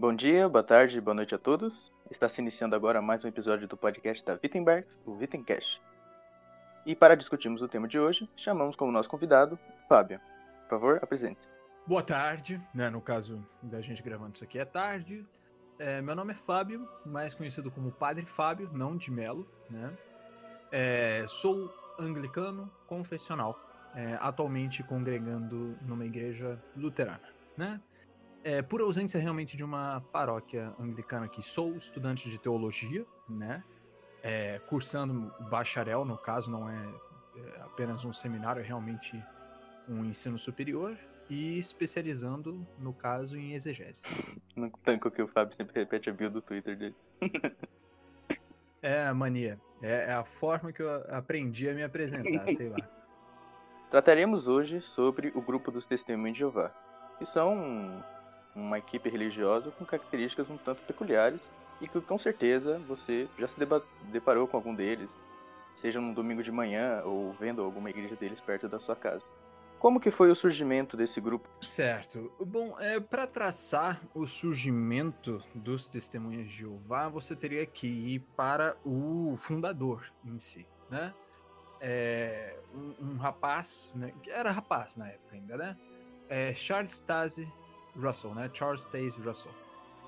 Bom dia, boa tarde, boa noite a todos. Está se iniciando agora mais um episódio do podcast da Wittenbergs, o Wittencast. E para discutirmos o tema de hoje, chamamos como nosso convidado Fábio. Por favor, apresente-se. Boa tarde, né? No caso da gente gravando isso aqui é tarde. É, meu nome é Fábio, mais conhecido como Padre Fábio, não de Melo, né? É, sou anglicano confessional, é, atualmente congregando numa igreja luterana, né? É, por ausência realmente de uma paróquia anglicana aqui, sou estudante de teologia, né? É, cursando bacharel, no caso, não é, é apenas um seminário, é realmente um ensino superior e especializando, no caso, em exegese. No tanco que o Fábio sempre repete a bio do Twitter dele. é a mania. É, é, a forma que eu aprendi a me apresentar, sei lá. Trataremos hoje sobre o grupo dos Testemunhos de Jeová, que são uma equipe religiosa com características um tanto peculiares e que com certeza você já se deparou com algum deles, seja num domingo de manhã ou vendo alguma igreja deles perto da sua casa. Como que foi o surgimento desse grupo? Certo. Bom, é, para traçar o surgimento dos Testemunhas de Jeová, você teria que ir para o fundador em si, né? É, um, um, rapaz, né? Era rapaz na época ainda, né? É, Charles Taze Russell, né? Charles Taze Russell.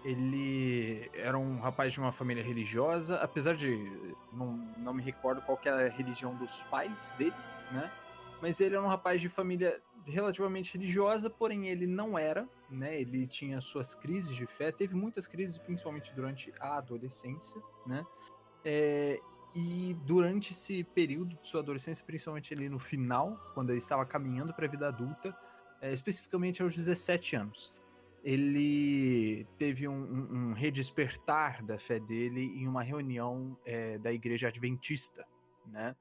Ele era um rapaz de uma família religiosa, apesar de não, não me recordo qual que era a religião dos pais dele, né? mas ele era um rapaz de família relativamente religiosa, porém ele não era, né? Ele tinha suas crises de fé, teve muitas crises, principalmente durante a adolescência, né? É, e durante esse período de sua adolescência, principalmente ali no final, quando ele estava caminhando para a vida adulta, é, especificamente aos 17 anos, ele teve um, um, redespertar da fé dele em uma reunião é, da igreja adventista, né?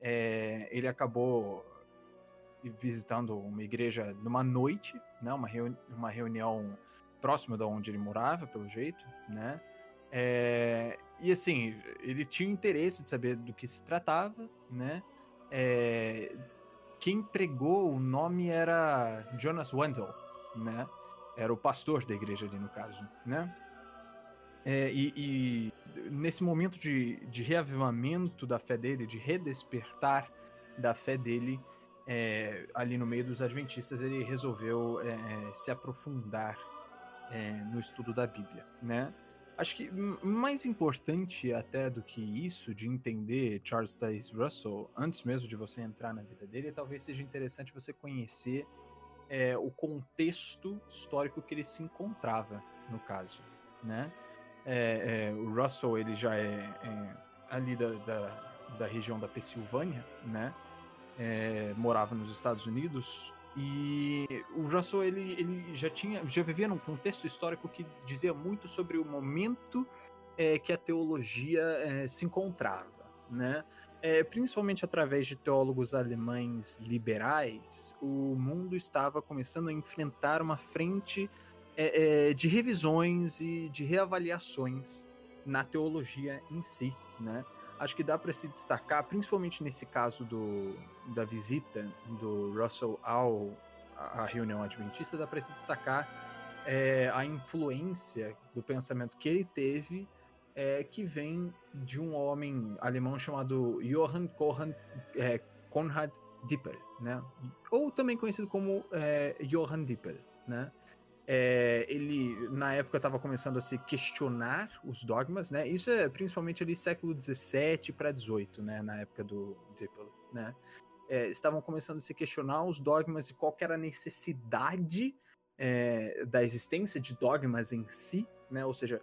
É, ele acabou visitando uma igreja numa noite, né? Uma, reuni uma reunião próxima da onde ele morava, pelo jeito, né? É, e assim, ele tinha interesse de saber do que se tratava, né? É, quem pregou o nome era Jonas Wendell, né? Era o pastor da igreja ali no caso, né? É, e, e, nesse momento de, de reavivamento da fé dele, de redespertar da fé dele, é, ali no meio dos adventistas, ele resolveu é, se aprofundar é, no estudo da Bíblia, né? Acho que mais importante até do que isso, de entender Charles Taze Russell, antes mesmo de você entrar na vida dele, talvez seja interessante você conhecer é, o contexto histórico que ele se encontrava, no caso, né? É, é, o Russell, ele já é, é ali da, da, da região da Pensilvânia, né? é, morava nos Estados Unidos e o Russell ele, ele já tinha já vivia num contexto histórico que dizia muito sobre o momento é, que a teologia se encontrava, né? É, principalmente através de teólogos alemães liberais, o mundo estava começando a enfrentar uma frente é, é, de revisões e de reavaliações na teologia em si, né? acho que dá para se destacar, principalmente nesse caso do, da visita do Russell ao à reunião adventista, dá para se destacar é, a influência do pensamento que ele teve, é, que vem de um homem alemão chamado Johann Conrad, é, Konrad Dipper, né? ou também conhecido como é, Johann Dipper. Né? É, ele, na época, estava começando a se questionar os dogmas, né? Isso é principalmente ali século XVII para XVIII, né? Na época do Dippel, né? É, estavam começando a se questionar os dogmas e qual era a necessidade é, da existência de dogmas em si, né? Ou seja,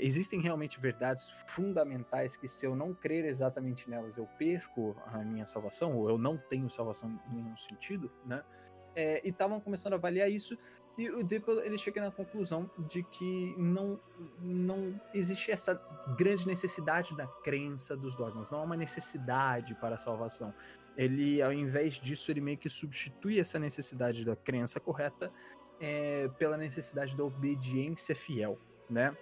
existem realmente verdades fundamentais que se eu não crer exatamente nelas eu perco a minha salvação ou eu não tenho salvação em nenhum sentido, né? e estavam começando a avaliar isso e o Dipple ele chega na conclusão de que não, não existe essa grande necessidade da crença dos dogmas, não há uma necessidade para a salvação. Ele, ao invés disso, ele meio que substitui essa necessidade da crença correta é, pela necessidade da obediência fiel, né?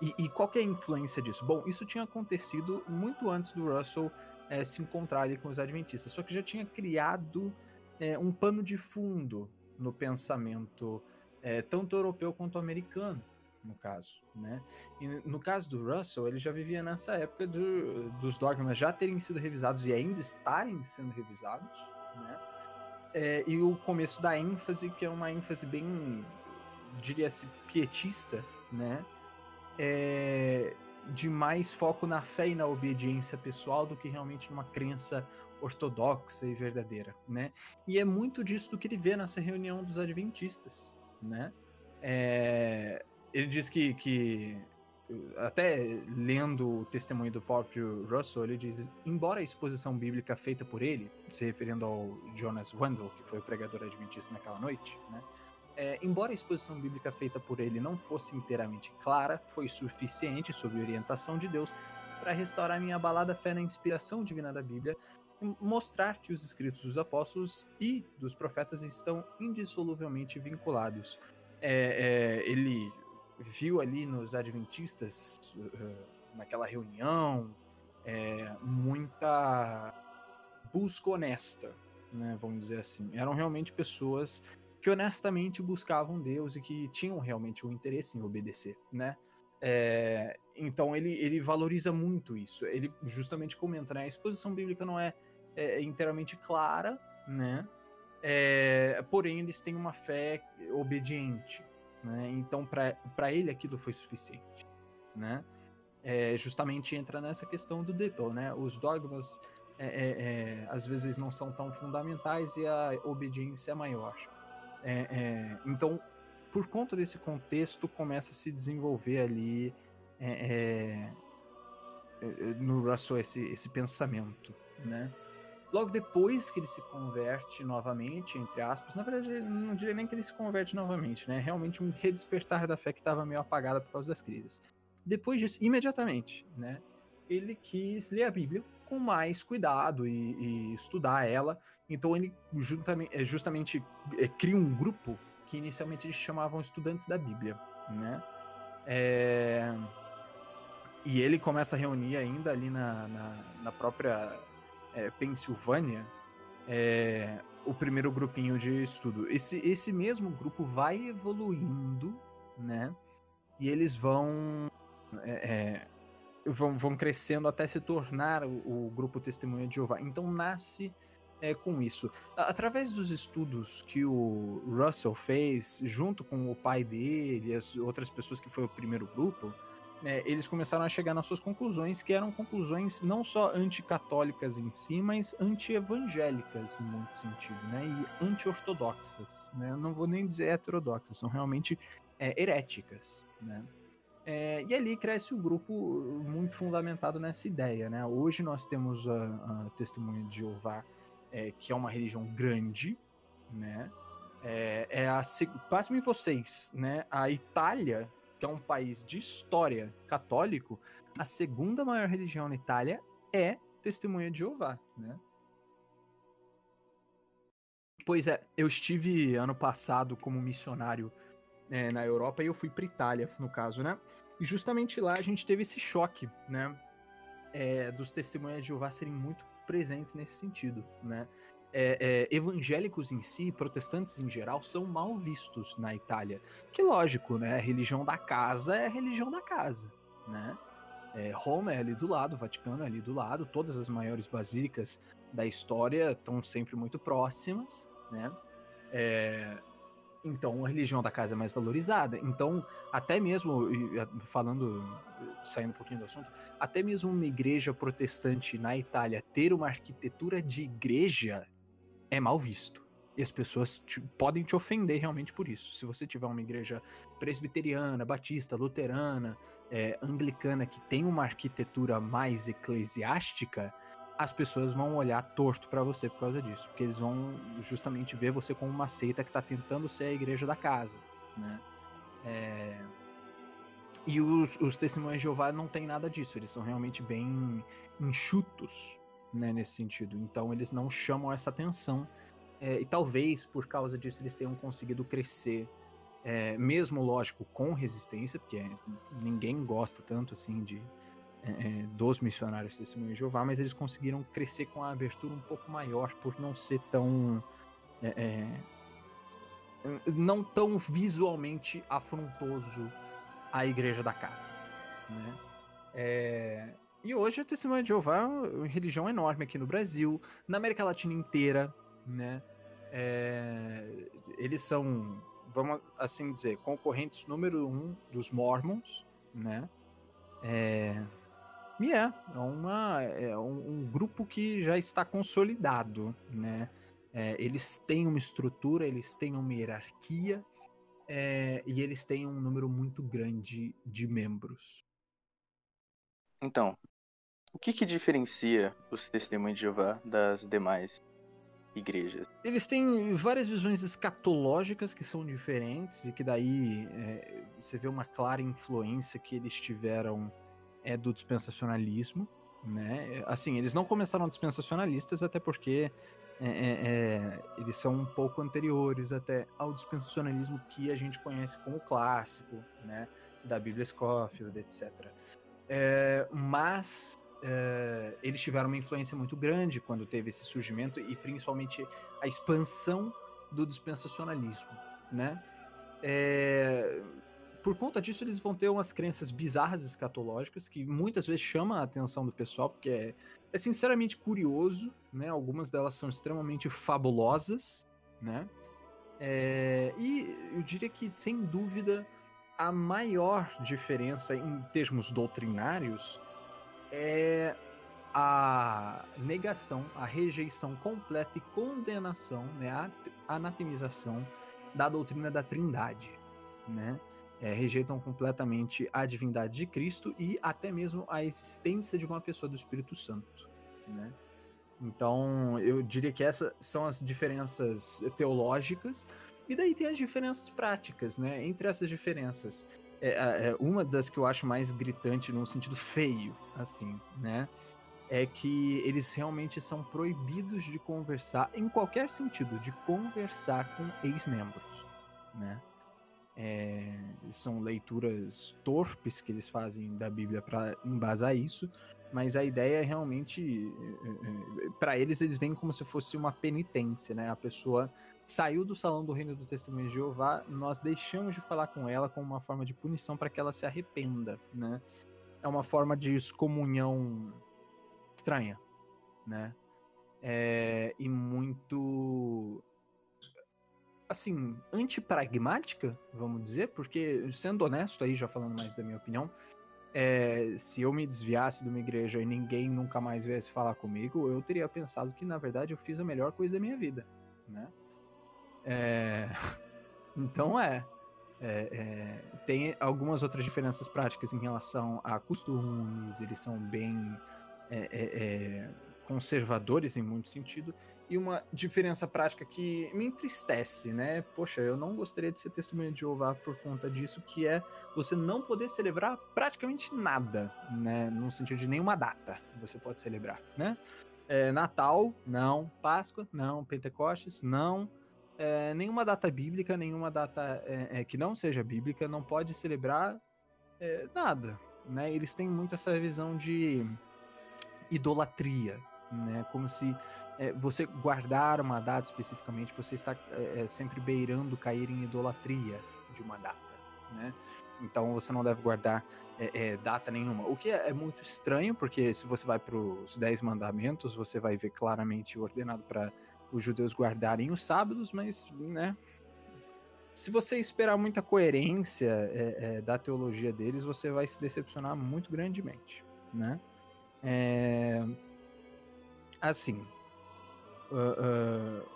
E, e, qual que é a influência disso? Bom, isso tinha acontecido muito antes do Russell é, se encontrar ali com os adventistas, só que já tinha criado é, um pano de fundo no pensamento é, tanto europeu quanto americano, no caso, né? E no caso do Russell, ele já vivia nessa época do, dos dogmas já terem sido revisados e ainda estarem sendo revisados, né? É, e o começo da ênfase, que é uma ênfase bem, diria-se, pietista, né? É, de mais foco na fé e na obediência pessoal do que realmente numa crença ortodoxa e verdadeira, né? E é muito disso do que ele vê nessa reunião dos adventistas, né? É, ele diz que, que até lendo o testemunho do próprio Russell, ele diz: embora a exposição bíblica feita por ele, se referindo ao Jonas Wendell, que foi o pregador adventista naquela noite, né? É, embora a exposição bíblica feita por ele não fosse inteiramente clara, foi suficiente, sob orientação de Deus, para restaurar minha abalada fé na inspiração divina da Bíblia mostrar que os escritos dos apóstolos e dos profetas estão indissoluvelmente vinculados. É, é, ele viu ali nos adventistas, uh, naquela reunião, é, muita busca honesta, né, vamos dizer assim. Eram realmente pessoas que honestamente buscavam Deus e que tinham realmente o um interesse em obedecer, né? É, então ele, ele valoriza muito isso. Ele justamente comenta, né? A exposição bíblica não é, é inteiramente clara, né? É, porém, eles têm uma fé obediente, né? Então, para ele, aquilo foi suficiente, né? É, justamente entra nessa questão do Dipple, né? Os dogmas, é, é, é, às vezes, não são tão fundamentais e a obediência é maior. É, é, então, por conta desse contexto, começa a se desenvolver ali no Russell esse, esse pensamento, né? Logo depois que ele se converte novamente, entre aspas, na verdade, não diria nem que ele se converte novamente, né? Realmente um redespertar da fé que estava meio apagada por causa das crises. Depois disso, imediatamente, né? Ele quis ler a Bíblia com mais cuidado e, e estudar ela. Então ele justamente, é, justamente é, cria um grupo que inicialmente eles chamavam estudantes da Bíblia, né? É... E ele começa a reunir ainda ali na, na, na própria é, Pensilvânia é, o primeiro grupinho de estudo. Esse, esse mesmo grupo vai evoluindo, né? E eles vão é, vão, vão crescendo até se tornar o, o grupo Testemunha de Jeová. Então nasce é, com isso. Através dos estudos que o Russell fez, junto com o pai dele e as outras pessoas que foi o primeiro grupo, é, eles começaram a chegar nas suas conclusões, que eram conclusões não só anticatólicas em si, mas anti-evangélicas em muito sentido, né? E anti-ortodoxas, né? Não vou nem dizer heterodoxas, são realmente é, heréticas, né? É, e ali cresce o um grupo muito fundamentado nessa ideia, né? Hoje nós temos a, a Testemunha de Jeová, é, que é uma religião grande, né? É, é a pasmem vocês, né? A Itália, que é um país de história católico, a segunda maior religião na Itália é Testemunha de Jeová, né? Pois é, eu estive ano passado como missionário é, na Europa e eu fui para Itália, no caso, né? E justamente lá a gente teve esse choque, né? É, dos testemunhas de Jeová serem muito presentes nesse sentido, né? É, é, evangélicos em si, protestantes em geral, são mal vistos na Itália. Que lógico, né? A religião da casa é a religião da casa, né? É, Roma é ali do lado, Vaticano é ali do lado, todas as maiores basílicas da história estão sempre muito próximas, né? É, então a religião da casa é mais valorizada. Então, até mesmo, falando, saindo um pouquinho do assunto, até mesmo uma igreja protestante na Itália ter uma arquitetura de igreja é mal visto. E as pessoas te, podem te ofender realmente por isso. Se você tiver uma igreja presbiteriana, batista, luterana, é, anglicana, que tem uma arquitetura mais eclesiástica, as pessoas vão olhar torto para você por causa disso, porque eles vão justamente ver você como uma seita que está tentando ser a igreja da casa, né? É... E os, os testemunhos de Jeová não tem nada disso, eles são realmente bem enxutos, né, nesse sentido. Então eles não chamam essa atenção é, e talvez por causa disso eles tenham conseguido crescer, é, mesmo lógico com resistência, porque ninguém gosta tanto assim de é, é, dos missionários Testemunho de Jeová, mas eles conseguiram crescer com a abertura um pouco maior por não ser tão é, não tão visualmente afrontoso à igreja da casa, né? É, e hoje a Testemunha de Jeová é uma religião enorme aqui no Brasil, na América Latina inteira, né? É, eles são, vamos assim dizer, concorrentes número um dos Mormons, né? É, e é, é, uma, é um, um, grupo que já está consolidado, né? É, eles têm uma estrutura, eles têm uma hierarquia é, e eles têm um número muito grande de membros. Então, o que, que diferencia os testemunhos de Jeová das demais igrejas? Eles têm várias visões escatológicas que são diferentes e que daí é, você vê uma clara influência que eles tiveram é do dispensacionalismo, né? Assim, eles não começaram dispensacionalistas até porque é, é, é, eles são um pouco anteriores até ao dispensacionalismo que a gente conhece como clássico, né? Da Bíblia Scofield, etc. É, mas é, eles tiveram uma influência muito grande quando teve esse surgimento e principalmente a expansão do dispensacionalismo, né? É, por conta disso, eles vão ter umas crenças bizarras escatológicas que muitas vezes chamam a atenção do pessoal, porque é, é sinceramente curioso, né? Algumas delas são extremamente fabulosas, né? É, e eu diria que, sem dúvida, a maior diferença em termos doutrinários é a negação, a rejeição completa e condenação, né, a anatemização da doutrina da Trindade, né? é, rejeitam completamente a divindade de Cristo e até mesmo a existência de uma pessoa do Espírito Santo, né? Então, eu diria que essas são as diferenças teológicas, e daí tem as diferenças práticas, né? Entre essas diferenças, é, é, uma das que eu acho mais gritante num sentido feio, assim, né? É que eles realmente são proibidos de conversar, em qualquer sentido, de conversar com ex-membros, né? É, são leituras torpes que eles fazem da Bíblia para embasar isso, mas a ideia é realmente, é, é, para eles, eles veem como se fosse uma penitência, né? A pessoa saiu do salão do reino do testemunho de Jeová, nós deixamos de falar com ela como uma forma de punição para que ela se arrependa, né? É uma forma de excomunhão estranha, né? É, e muito assim, antipragmática, vamos dizer, porque, sendo honesto aí, já falando mais da minha opinião, é, se eu me desviasse de uma igreja e ninguém nunca mais viesse falar comigo, eu teria pensado que, na verdade, eu fiz a melhor coisa da minha vida, né? É... Então, é, é, é, tem algumas outras diferenças práticas em relação a costumes, eles são bem é, é, é conservadores em muito sentido, e uma diferença prática que me entristece, né? Poxa, eu não gostaria de ser testemunha de Jeová por conta disso, que é você não poder celebrar praticamente nada, né? No sentido de nenhuma data você pode celebrar, né? É, Natal, não. Páscoa, não. Pentecostes, não. É, nenhuma data bíblica, nenhuma data é, é que não seja bíblica, não pode celebrar é, nada, né? Eles têm muito essa visão de idolatria, né? Como se é, você guardar uma data especificamente, você está é, sempre beirando cair em idolatria de uma data, né? Então você não deve guardar é, data nenhuma. O que é, muito estranho, porque se você vai para os Dez Mandamentos, você vai ver claramente ordenado para os judeus guardarem os sábados, mas, né? Se você esperar muita coerência é, é, da teologia deles, você vai se decepcionar muito grandemente, né? É, assim, uh, uh,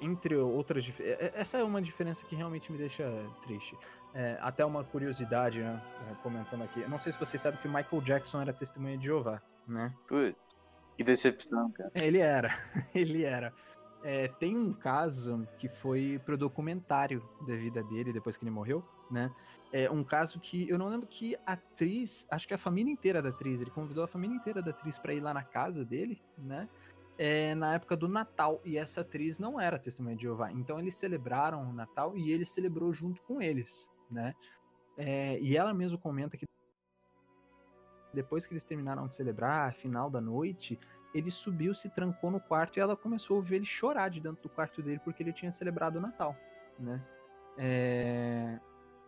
entre outras essa é uma diferença que realmente me deixa triste. É, até uma curiosidade, né, é, comentando aqui. Eu não sei se vocês sabem que Michael Jackson era testemunha de Jeová, né? Putz, que decepção, cara. É, ele era, ele era. É, tem um caso que foi pro documentário da vida dele depois que ele morreu, né? É um caso que eu não lembro que atriz, acho que a família inteira da atriz, ele convidou a família inteira da atriz para ir lá na casa dele, né? É, na época do Natal e essa atriz não era testemunha de Jeová, então eles celebraram o Natal e ele celebrou junto com eles, né? É, e ela mesmo comenta que depois que eles terminaram de celebrar, final da noite, ele subiu, se trancou no quarto e ela começou a ouvir ele chorar de dentro do quarto dele porque ele tinha celebrado o Natal, né? É...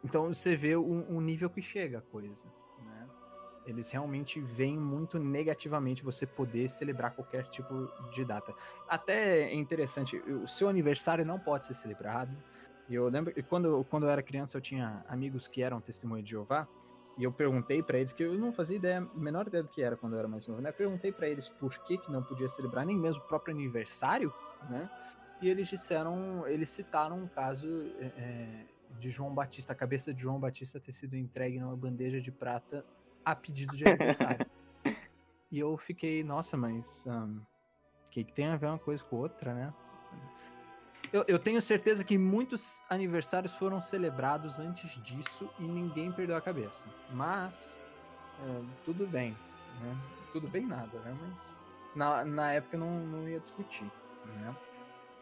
Então você vê o, o, nível que chega a coisa. Né? Eles realmente veem muito negativamente você poder celebrar qualquer tipo de data. Até é interessante, o seu aniversário não pode ser celebrado. Eu lembro quando, quando eu era criança eu tinha amigos que eram testemunhas de Jeová. E eu perguntei para eles, que eu não fazia ideia, menor ideia do que era quando eu era mais novo, né? perguntei para eles por que, que não podia celebrar nem mesmo o próprio aniversário, né? E eles disseram, eles citaram um caso é, de João Batista, a cabeça de João Batista ter sido entregue numa bandeja de prata a pedido de aniversário. e eu fiquei, nossa, mas o um, que, que tem a ver uma coisa com outra, né? Eu, eu, tenho certeza que muitos aniversários foram celebrados antes disso e ninguém perdeu a cabeça. Mas, é, tudo bem, né? Tudo bem nada, né? Mas na, na época não, não ia discutir, né?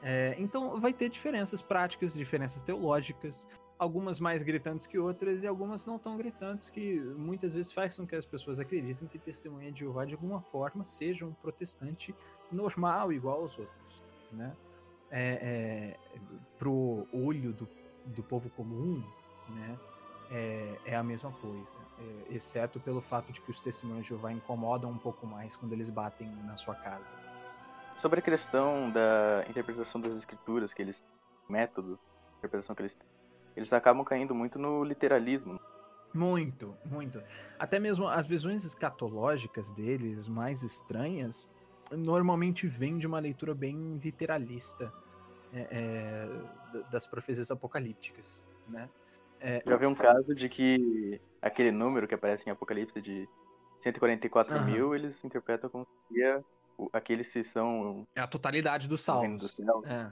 É, então vai ter diferenças práticas, diferenças teológicas, algumas mais gritantes que outras e algumas não tão gritantes que muitas vezes faz com que as pessoas acreditem que testemunha de Jeová de alguma forma seja um protestante normal igual aos outros, né? É, é, pro olho do, do povo comum, né? É, é a mesma coisa, é, exceto pelo fato de que os testemunhos de Jeová incomodam um pouco mais quando eles batem na sua casa. Sobre a questão da interpretação das escrituras, que eles método, interpretação que eles têm eles acabam caindo muito no literalismo. Muito, muito. Até mesmo as visões escatológicas deles, mais estranhas, normalmente vêm de uma leitura bem literalista é, é, das profecias apocalípticas, né? É, Já vi um caso de que aquele número que aparece em Apocalipse de 144 uhum. mil, eles interpretam como se aqueles se são... É a totalidade dos salvos. Do é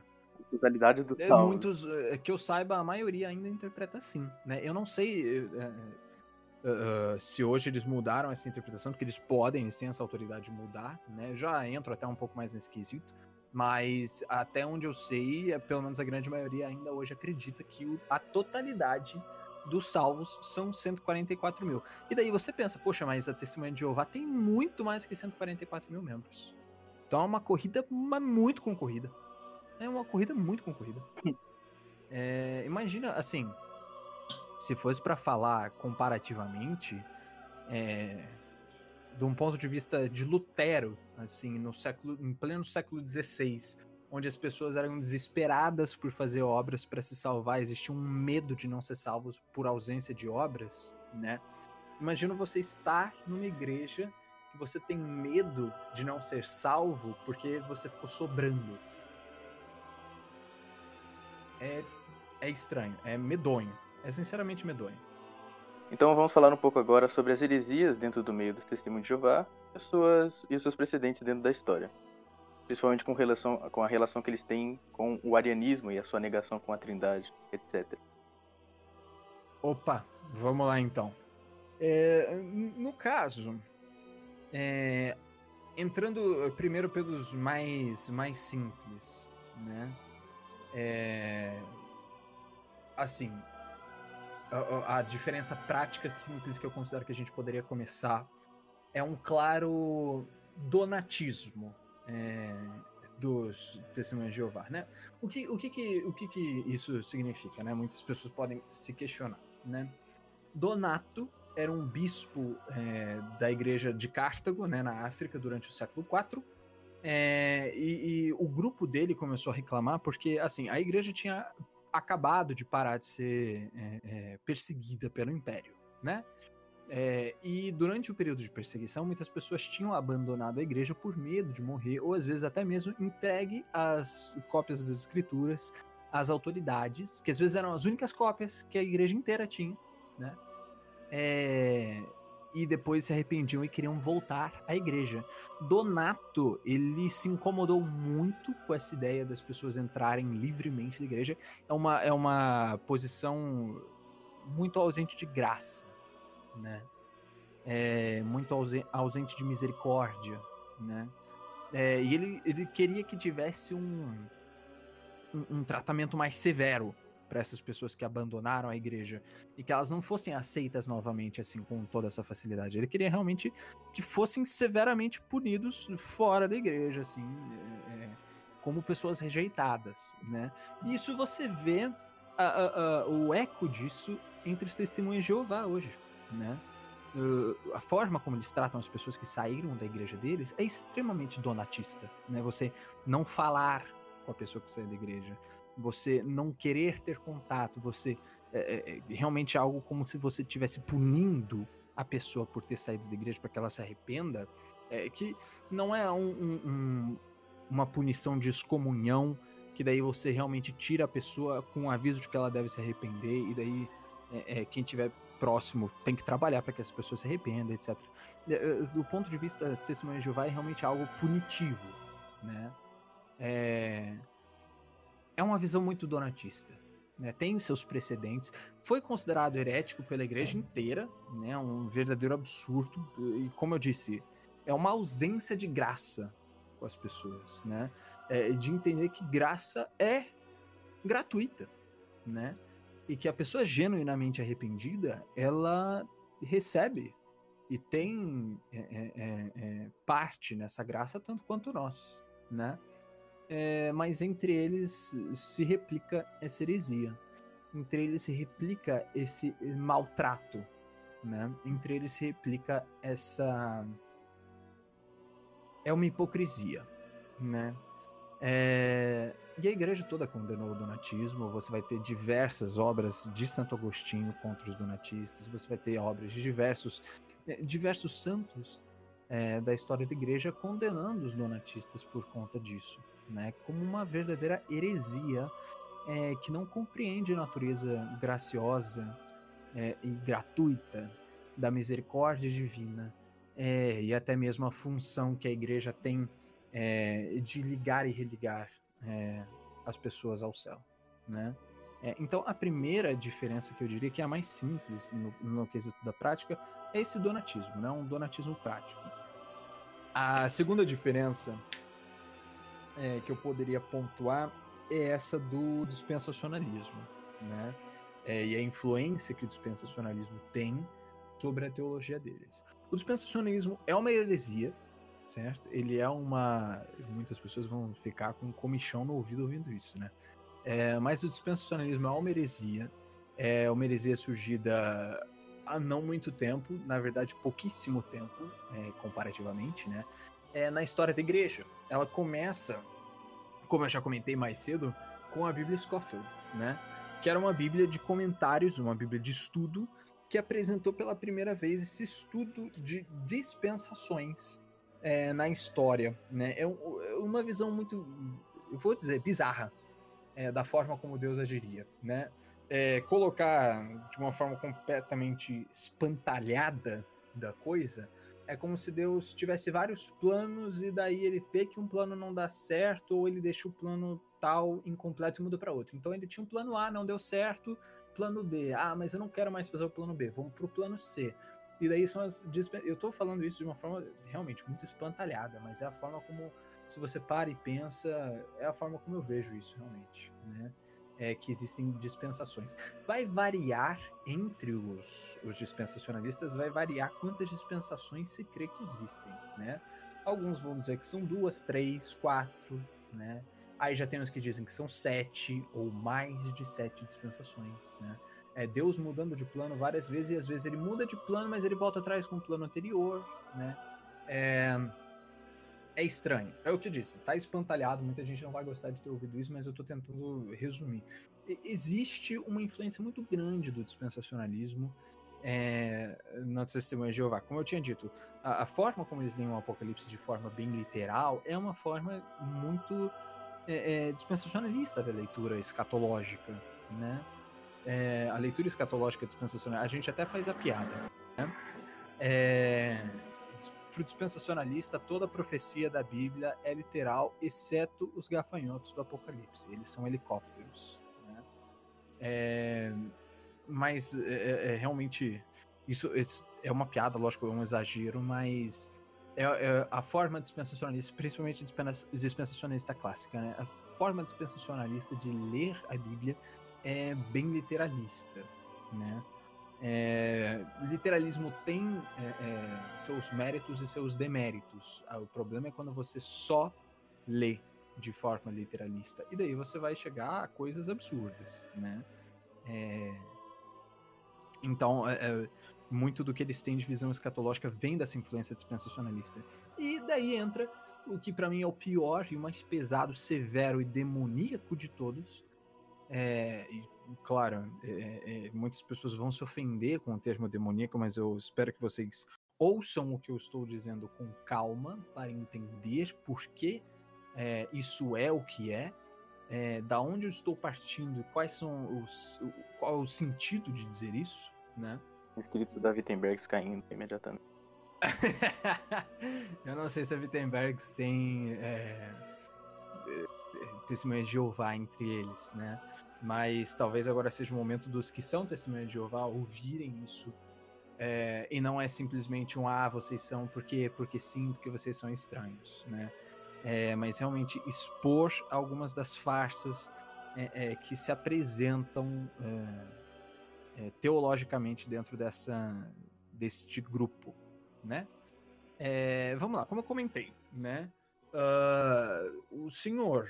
totalidade do é, salmo. Muitos, é, que eu saiba, a maioria ainda interpreta assim, né? Eu não sei uh, se hoje eles mudaram essa interpretação, porque eles podem, eles têm essa autoridade de mudar, né? Já entro até um pouco mais nesse quesito, mas até onde eu sei, pelo menos a grande maioria ainda hoje acredita que o, a totalidade dos salvos são 144 mil. E daí você pensa, poxa, mas a Testemunha de Jeová tem muito mais que 144 mil membros. Então é uma corrida muito concorrida. É uma corrida muito concorrida. É, imagina, assim, se fosse para falar comparativamente, é, de um ponto de vista de Lutero, assim, no século, em pleno século XVI, onde as pessoas eram desesperadas por fazer obras para se salvar, existia um medo de não ser salvos por ausência de obras, né? Imagina você estar numa igreja que você tem medo de não ser salvo porque você ficou sobrando, é, é estranho, é medonho. É sinceramente medonho. Então vamos falar um pouco agora sobre as heresias dentro do meio dos testemunhos de Jeová e, suas, e os seus precedentes dentro da história. Principalmente com, relação, com a relação que eles têm com o arianismo e a sua negação com a trindade, etc. Opa, vamos lá então. É, no caso, é, entrando primeiro pelos mais, mais simples, né? É... Assim, a, a, diferença prática simples que eu considero que a gente poderia começar é um claro donatismo é, dos testemunhos de Jeová, né? O que, o que, que, o que, que isso significa, né? Muitas pessoas podem se questionar, né? Donato era um bispo é, da igreja de Cartago, né, na África, durante o século IV, é, e, e, o grupo dele começou a reclamar porque, assim, a igreja tinha acabado de parar de ser é, é, perseguida pelo Império, né? É, e durante o período de perseguição, muitas pessoas tinham abandonado a igreja por medo de morrer, ou às vezes até mesmo entregue as cópias das escrituras às autoridades, que às vezes eram as únicas cópias que a igreja inteira tinha, né? É, e depois se arrependiam e queriam voltar à igreja. Donato, ele se incomodou muito com essa ideia das pessoas entrarem livremente na igreja. É uma, é uma posição muito ausente de graça, né? É muito ausente de misericórdia, né? É, e ele, ele queria que tivesse um, um, um tratamento mais severo para essas pessoas que abandonaram a igreja e que elas não fossem aceitas novamente assim com toda essa facilidade. Ele queria realmente que fossem severamente punidos fora da igreja, assim, é, é como pessoas rejeitadas, né? E isso você vê a, a, a, o eco disso entre os testemunhas de Jeová hoje, né? Uh, a forma como eles tratam as pessoas que saíram da igreja deles é extremamente donatista, né? Você não falar com a pessoa que saiu da igreja, você não querer ter contato, você é, é, realmente algo como se você estivesse punindo a pessoa por ter saído da igreja para que ela se arrependa, é, que não é um, um, um, uma punição de excomunhão, que daí você realmente tira a pessoa com o aviso de que ela deve se arrepender, e daí é, é, quem tiver próximo tem que trabalhar para que as pessoas se arrependam, etc. É, é, do ponto de vista testemunho de Jeová, é realmente algo punitivo, né? É, é uma visão muito donatista. Né? Tem seus precedentes. Foi considerado herético pela igreja inteira, né? Um verdadeiro absurdo. E como eu disse, é uma ausência de graça com as pessoas, né? É, de entender que graça é gratuita, né? e que a pessoa genuinamente arrependida ela recebe e tem é, é, é, é, parte nessa graça tanto quanto nós, né? É, mas entre eles se replica essa heresia, entre eles se replica esse maltrato, né? Entre eles se replica essa é uma hipocrisia, né? É, e a igreja toda condenou o donatismo. Você vai ter diversas obras de Santo Agostinho contra os donatistas. Você vai ter obras de diversos, eh, diversos santos é, da história da igreja condenando os donatistas por conta disso, né? Como uma verdadeira heresia é, que não compreende a natureza graciosa é, e gratuita da misericórdia divina e até mesmo a função que a igreja tem de ligar e religar é, as pessoas ao céu, né? É, então, a primeira diferença que eu diria que é a mais simples no, no quesito da prática é esse donatismo, né? Um donatismo prático. A segunda diferença é, que eu poderia pontuar é essa do dispensacionalismo, né? É, e a influência que o dispensacionalismo tem sobre a teologia deles. O dispensacionalismo é uma heresia, certo? Ele é uma. Muitas pessoas vão ficar com um comichão no ouvido ouvindo isso, né? É, mas o dispensacionalismo é uma heresia. É uma heresia surgida há não muito tempo, na verdade, pouquíssimo tempo, é, comparativamente, né? É, na história da igreja. Ela começa, como eu já comentei mais cedo, com a Bíblia Scofield, né? Que era uma Bíblia de comentários, uma Bíblia de estudo, que apresentou pela primeira vez esse estudo de dispensações é, na história, né? É, um, é, uma visão muito, eu vou dizer, bizarra é, da forma como Deus agiria, né? É, colocar de uma forma completamente espantalhada da coisa é como se Deus tivesse vários planos e daí ele vê que um plano não dá certo ou ele deixa o plano tal incompleto e muda para outro. Então ele tinha um plano A, não deu certo, plano B. Ah, mas eu não quero mais fazer o plano B, vamos pro plano C. E daí são as. Eu tô falando isso de uma forma realmente muito espantalhada, mas é a forma como. Se você para e pensa, é a forma como eu vejo isso realmente, né? É que existem dispensações. Vai variar entre os, os dispensacionalistas, vai variar quantas dispensações se crê que existem, né? Alguns vão dizer que são duas, três, quatro, né? Aí já tem os que dizem que são sete ou mais de sete dispensações, né? é, Deus mudando de plano várias vezes, e às vezes ele muda de plano, mas ele volta atrás com o plano anterior, né? É, é estranho. É o que eu disse, tá espantalhado, muita gente não vai gostar de ter ouvido isso, mas eu tô tentando resumir. Existe uma influência muito grande do dispensacionalismo é, no testemunho de Jeová. Como eu tinha dito, a, a, forma como eles leem o Apocalipse de forma bem literal é uma forma muito é, é, dispensacionalista da leitura escatológica, né? é, a leitura escatológica dispensacional, a gente até faz a piada. Né? É, para o dispensacionalista, toda a profecia da Bíblia é literal, exceto os gafanhotos do Apocalipse. Eles são helicópteros. Né? É, mas é, é, é realmente isso, isso, é uma piada, lógico, é um exagero, mas é, é a forma dispensacionalista, principalmente dispensacionalista clássica, né? a forma dispensacionalista de ler a Bíblia é bem literalista, né? É, literalismo tem é, é, seus méritos e seus deméritos. Ah, o problema é quando você só lê de forma literalista. E daí você vai chegar a coisas absurdas, né? É... Então, é, é, muito do que eles têm de visão escatológica vem dessa influência dispensacionalista. E daí entra o que para mim é o pior e o mais pesado, severo e demoníaco de todos. É, e, claro, é, é, muitas pessoas vão se ofender com o termo demoníaco, mas eu espero que vocês ouçam o que eu estou dizendo com calma para entender por que é, isso é o que é, é, da onde eu estou partindo, quais são os, qual é o sentido de dizer isso, né? Escritos da Wittenbergs caindo imediatamente. eu não sei se a Wittenbergs tem é, é, testemunha de Jeová entre eles, né? Mas talvez agora seja o momento dos que são testemunha de Jeová ouvirem isso. É, e não é simplesmente um ah, vocês são porque porque sim, porque vocês são estranhos, né? É, mas realmente expor algumas das farsas é, é que se apresentam é, é, teologicamente dentro dessa deste grupo, né? vamos lá, como eu comentei, né? Uh, o senhor,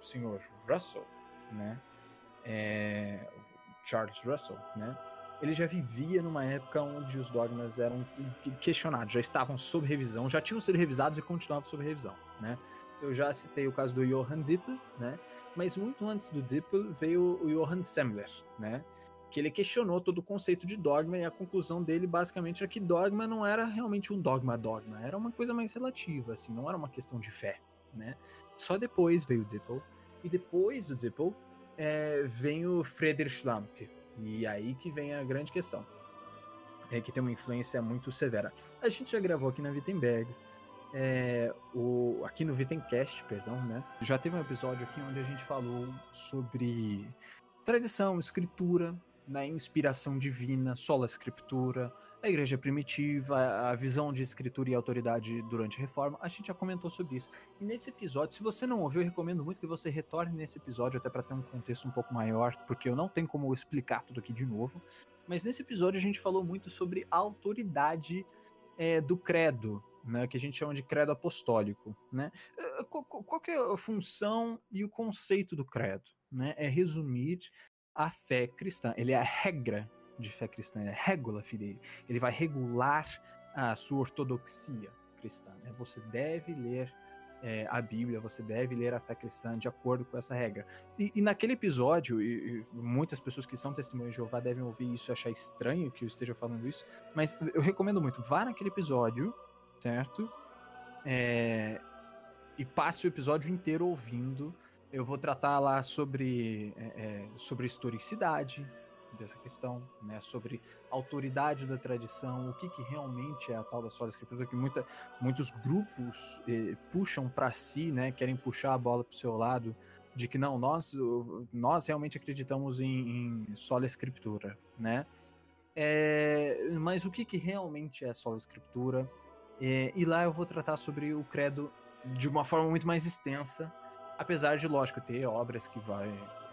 o senhor Russell, né? Charles Russell, né? ele já vivia numa época onde os dogmas eram questionados, já estavam sob revisão, já tinham sido revisados e continuavam sob revisão, né? Eu já citei o caso do Johann Dippel, né? Mas muito antes do Dippel veio o Johann Semmler, né? Que ele questionou todo o conceito de dogma e a conclusão dele basicamente era que dogma não era realmente um dogma dogma, era uma coisa mais relativa, assim, não era uma questão de fé, né? Só depois veio o Dippel e depois do Dippel é, vem o Friedrich Schlampe, e aí que vem a grande questão. É que tem uma influência muito severa. A gente já gravou aqui na Wittenberg, é, o, aqui no Wittencast, perdão, né? Já teve um episódio aqui onde a gente falou sobre tradição, escritura, né, inspiração divina, sola escritura, a igreja primitiva, a visão de escritura e autoridade durante a reforma, a gente já comentou sobre isso. E nesse episódio, se você não ouviu, eu recomendo muito que você retorne nesse episódio, até para ter um contexto um pouco maior, porque eu não tenho como explicar tudo aqui de novo. Mas nesse episódio a gente falou muito sobre a autoridade é, do credo, né, que a gente chama de credo apostólico. Né? Eh, qual, qual é a função e o conceito do credo? Né? É resumir a fé cristã. Ele é a regra de fé cristã, é regula fidei. Ele vai regular a sua ortodoxia cristã. Né? Você deve ler é, a Bíblia, você deve ler a fé cristã de acordo com essa regra. E, e naquele episódio, e, e muitas pessoas que são testemunhas de Jeová devem ouvir isso e achar estranho que eu esteja falando isso, mas eu recomendo muito, vá naquele episódio, certo? É, e passe o episódio inteiro ouvindo. Eu vou tratar lá sobre, é, sobre historicidade, dessa questão, né, sobre autoridade da tradição, o que, que realmente é a tal da sola escritura, que muita, muitos grupos eh, puxam para si, né, querem puxar a bola para o seu lado, de que não, nós, nós realmente acreditamos em, em sola escritura, né? É, mas o que, que realmente é sola escritura? É, e lá eu vou tratar sobre o credo de uma forma muito mais extensa, apesar de, lógico, ter obras que vai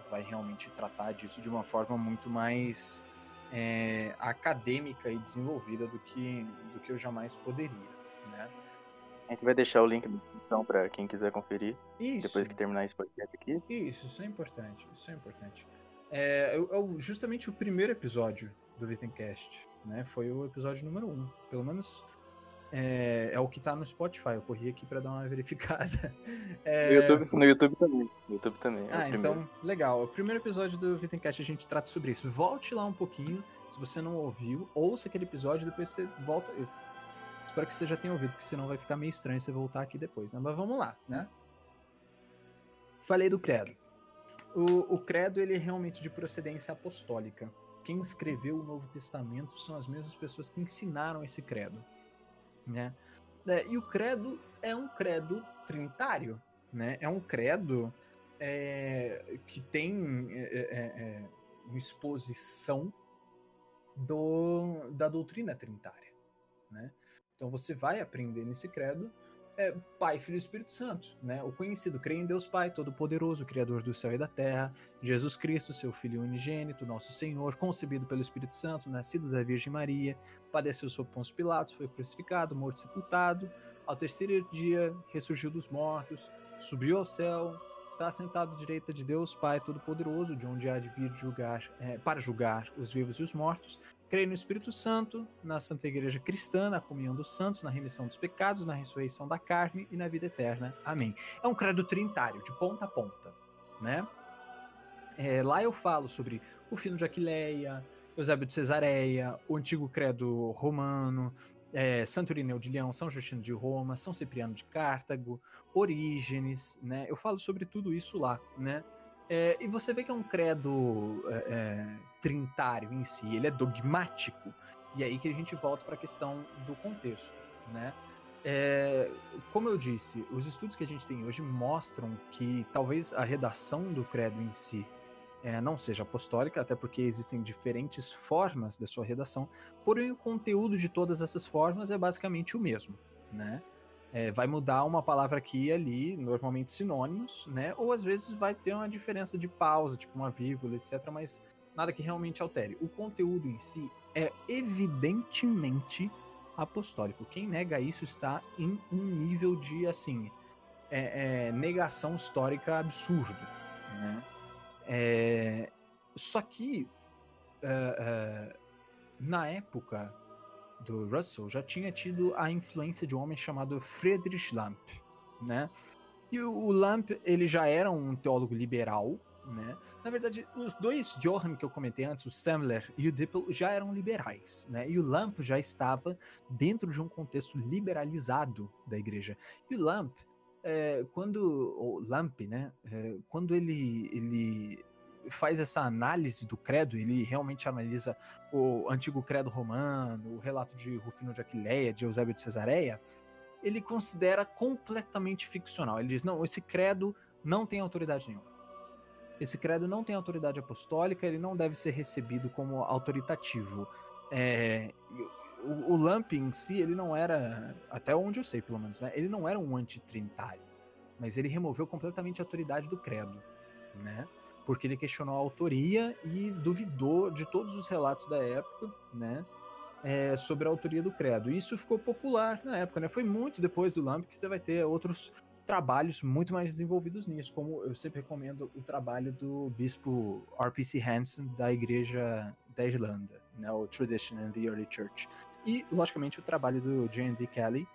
vai realmente tratar disso de uma forma muito mais é, acadêmica e desenvolvida do que, do que eu jamais poderia, né? A gente vai deixar o link na descrição para quem quiser conferir. Isso. Depois que terminar esse podcast aqui. Isso, isso é importante. Isso é importante. É, justamente o primeiro episódio do Vitencast, né? Foi o episódio número um. Pelo menos é, é, o que tá no Spotify. Eu corri aqui para dar uma verificada. É... No, YouTube, no YouTube também. No YouTube também. É ah, então, legal. O primeiro episódio do Vitencast a gente trata sobre isso. Volte lá um pouquinho, se você não ouviu, ouça aquele episódio, depois você volta. Eu espero que você já tenha ouvido, porque senão vai ficar meio estranho você voltar aqui depois, né? Mas vamos lá, né? Falei do credo. O, o credo ele é realmente de procedência apostólica. Quem escreveu o Novo Testamento são as mesmas pessoas que ensinaram esse credo né? É, e o credo é um credo trinitário, né? É um credo é, que tem é, é, é, uma exposição do, da doutrina trinitária, né? Então você vai aprender nesse credo é, Pai, Filho e Espírito Santo, né? O conhecido, crê em Deus Pai, Todo-Poderoso, Criador do céu e da terra, Jesus Cristo, seu Filho unigênito, nosso Senhor, concebido pelo Espírito Santo, nascido da Virgem Maria, padeceu sob Pôncio Pilatos, foi crucificado, morto e sepultado, ao terceiro dia ressurgiu dos mortos, subiu ao céu, está sentado à direita de Deus, Pai Todo-Poderoso, de onde há de vir julgar, é, para julgar os vivos e os mortos. Creio no Espírito Santo, na Santa Igreja Cristã, na comunhão dos santos, na remissão dos pecados, na ressurreição da carne e na vida eterna. Amém. É um credo trintário, de ponta a ponta, né? É, lá eu falo sobre o filho de Aquileia, Eusébio de Cesareia, o antigo credo romano, é, Santo Irineu de Leão, São Justino de Roma, São Cipriano de Cartago, Orígenes, né? Eu falo sobre tudo isso lá, né? É, e você vê que é um credo é, é trintário em si, ele é dogmático. E aí que a gente volta para a questão do contexto, né? É, como eu disse, os estudos que a gente tem hoje mostram que talvez a redação do credo em si é, não seja apostólica, até porque existem diferentes formas da sua redação, porém o conteúdo de todas essas formas é basicamente o mesmo, né? É, vai mudar uma palavra aqui e ali, normalmente sinônimos, né? Ou às vezes vai ter uma diferença de pausa, tipo uma vírgula, etc., mas nada que realmente altere. O conteúdo em si é evidentemente apostólico. Quem nega isso está em um nível de, assim, é, é, negação histórica absurdo, né? É, só que uh, uh, na época do Russell já tinha tido a influência de um homem chamado Friedrich Lamp, né? E o, Lamp ele já era um teólogo liberal, né? Na verdade, os dois Johann que eu comentei antes, o Semler e o Dippel, já eram liberais, né? E o Lamp já estava dentro de um contexto liberalizado da igreja. E o Lamp é, quando o Lamp, né, é, quando ele, ele faz essa análise do credo, ele realmente analisa o antigo credo romano, o relato de Rufino de Aquileia, de Eusébio de Cesareia, ele considera completamente ficcional. Ele diz: não, esse credo não tem autoridade nenhuma. Esse credo não tem autoridade apostólica, ele não deve ser recebido como autoritativo. É, o, o Lamp em si, ele não era, até onde eu sei pelo menos, né? Ele não era um antitrinário, mas ele removeu completamente a autoridade do credo, né? Porque ele questionou a autoria e duvidou de todos os relatos da época, né? É, sobre a autoria do credo. E isso ficou popular na época, né? Foi muito depois do Lamp que você vai ter outros trabalhos muito mais desenvolvidos nisso, como eu sempre recomendo o trabalho do bispo R.P.C. Hansen da Igreja da Irlanda, né, o Tradition and the Early Church. E, logicamente, o trabalho do J.N.D. Kelly,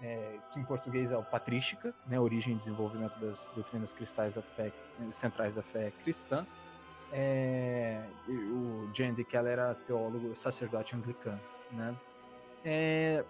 é, que em português é o Patrística, né, Origem e Desenvolvimento das Doutrinas Cristais da Fé, Centrais da Fé Cristã. É, o J.N.D. Kelly era teólogo, sacerdote anglicano, né? É,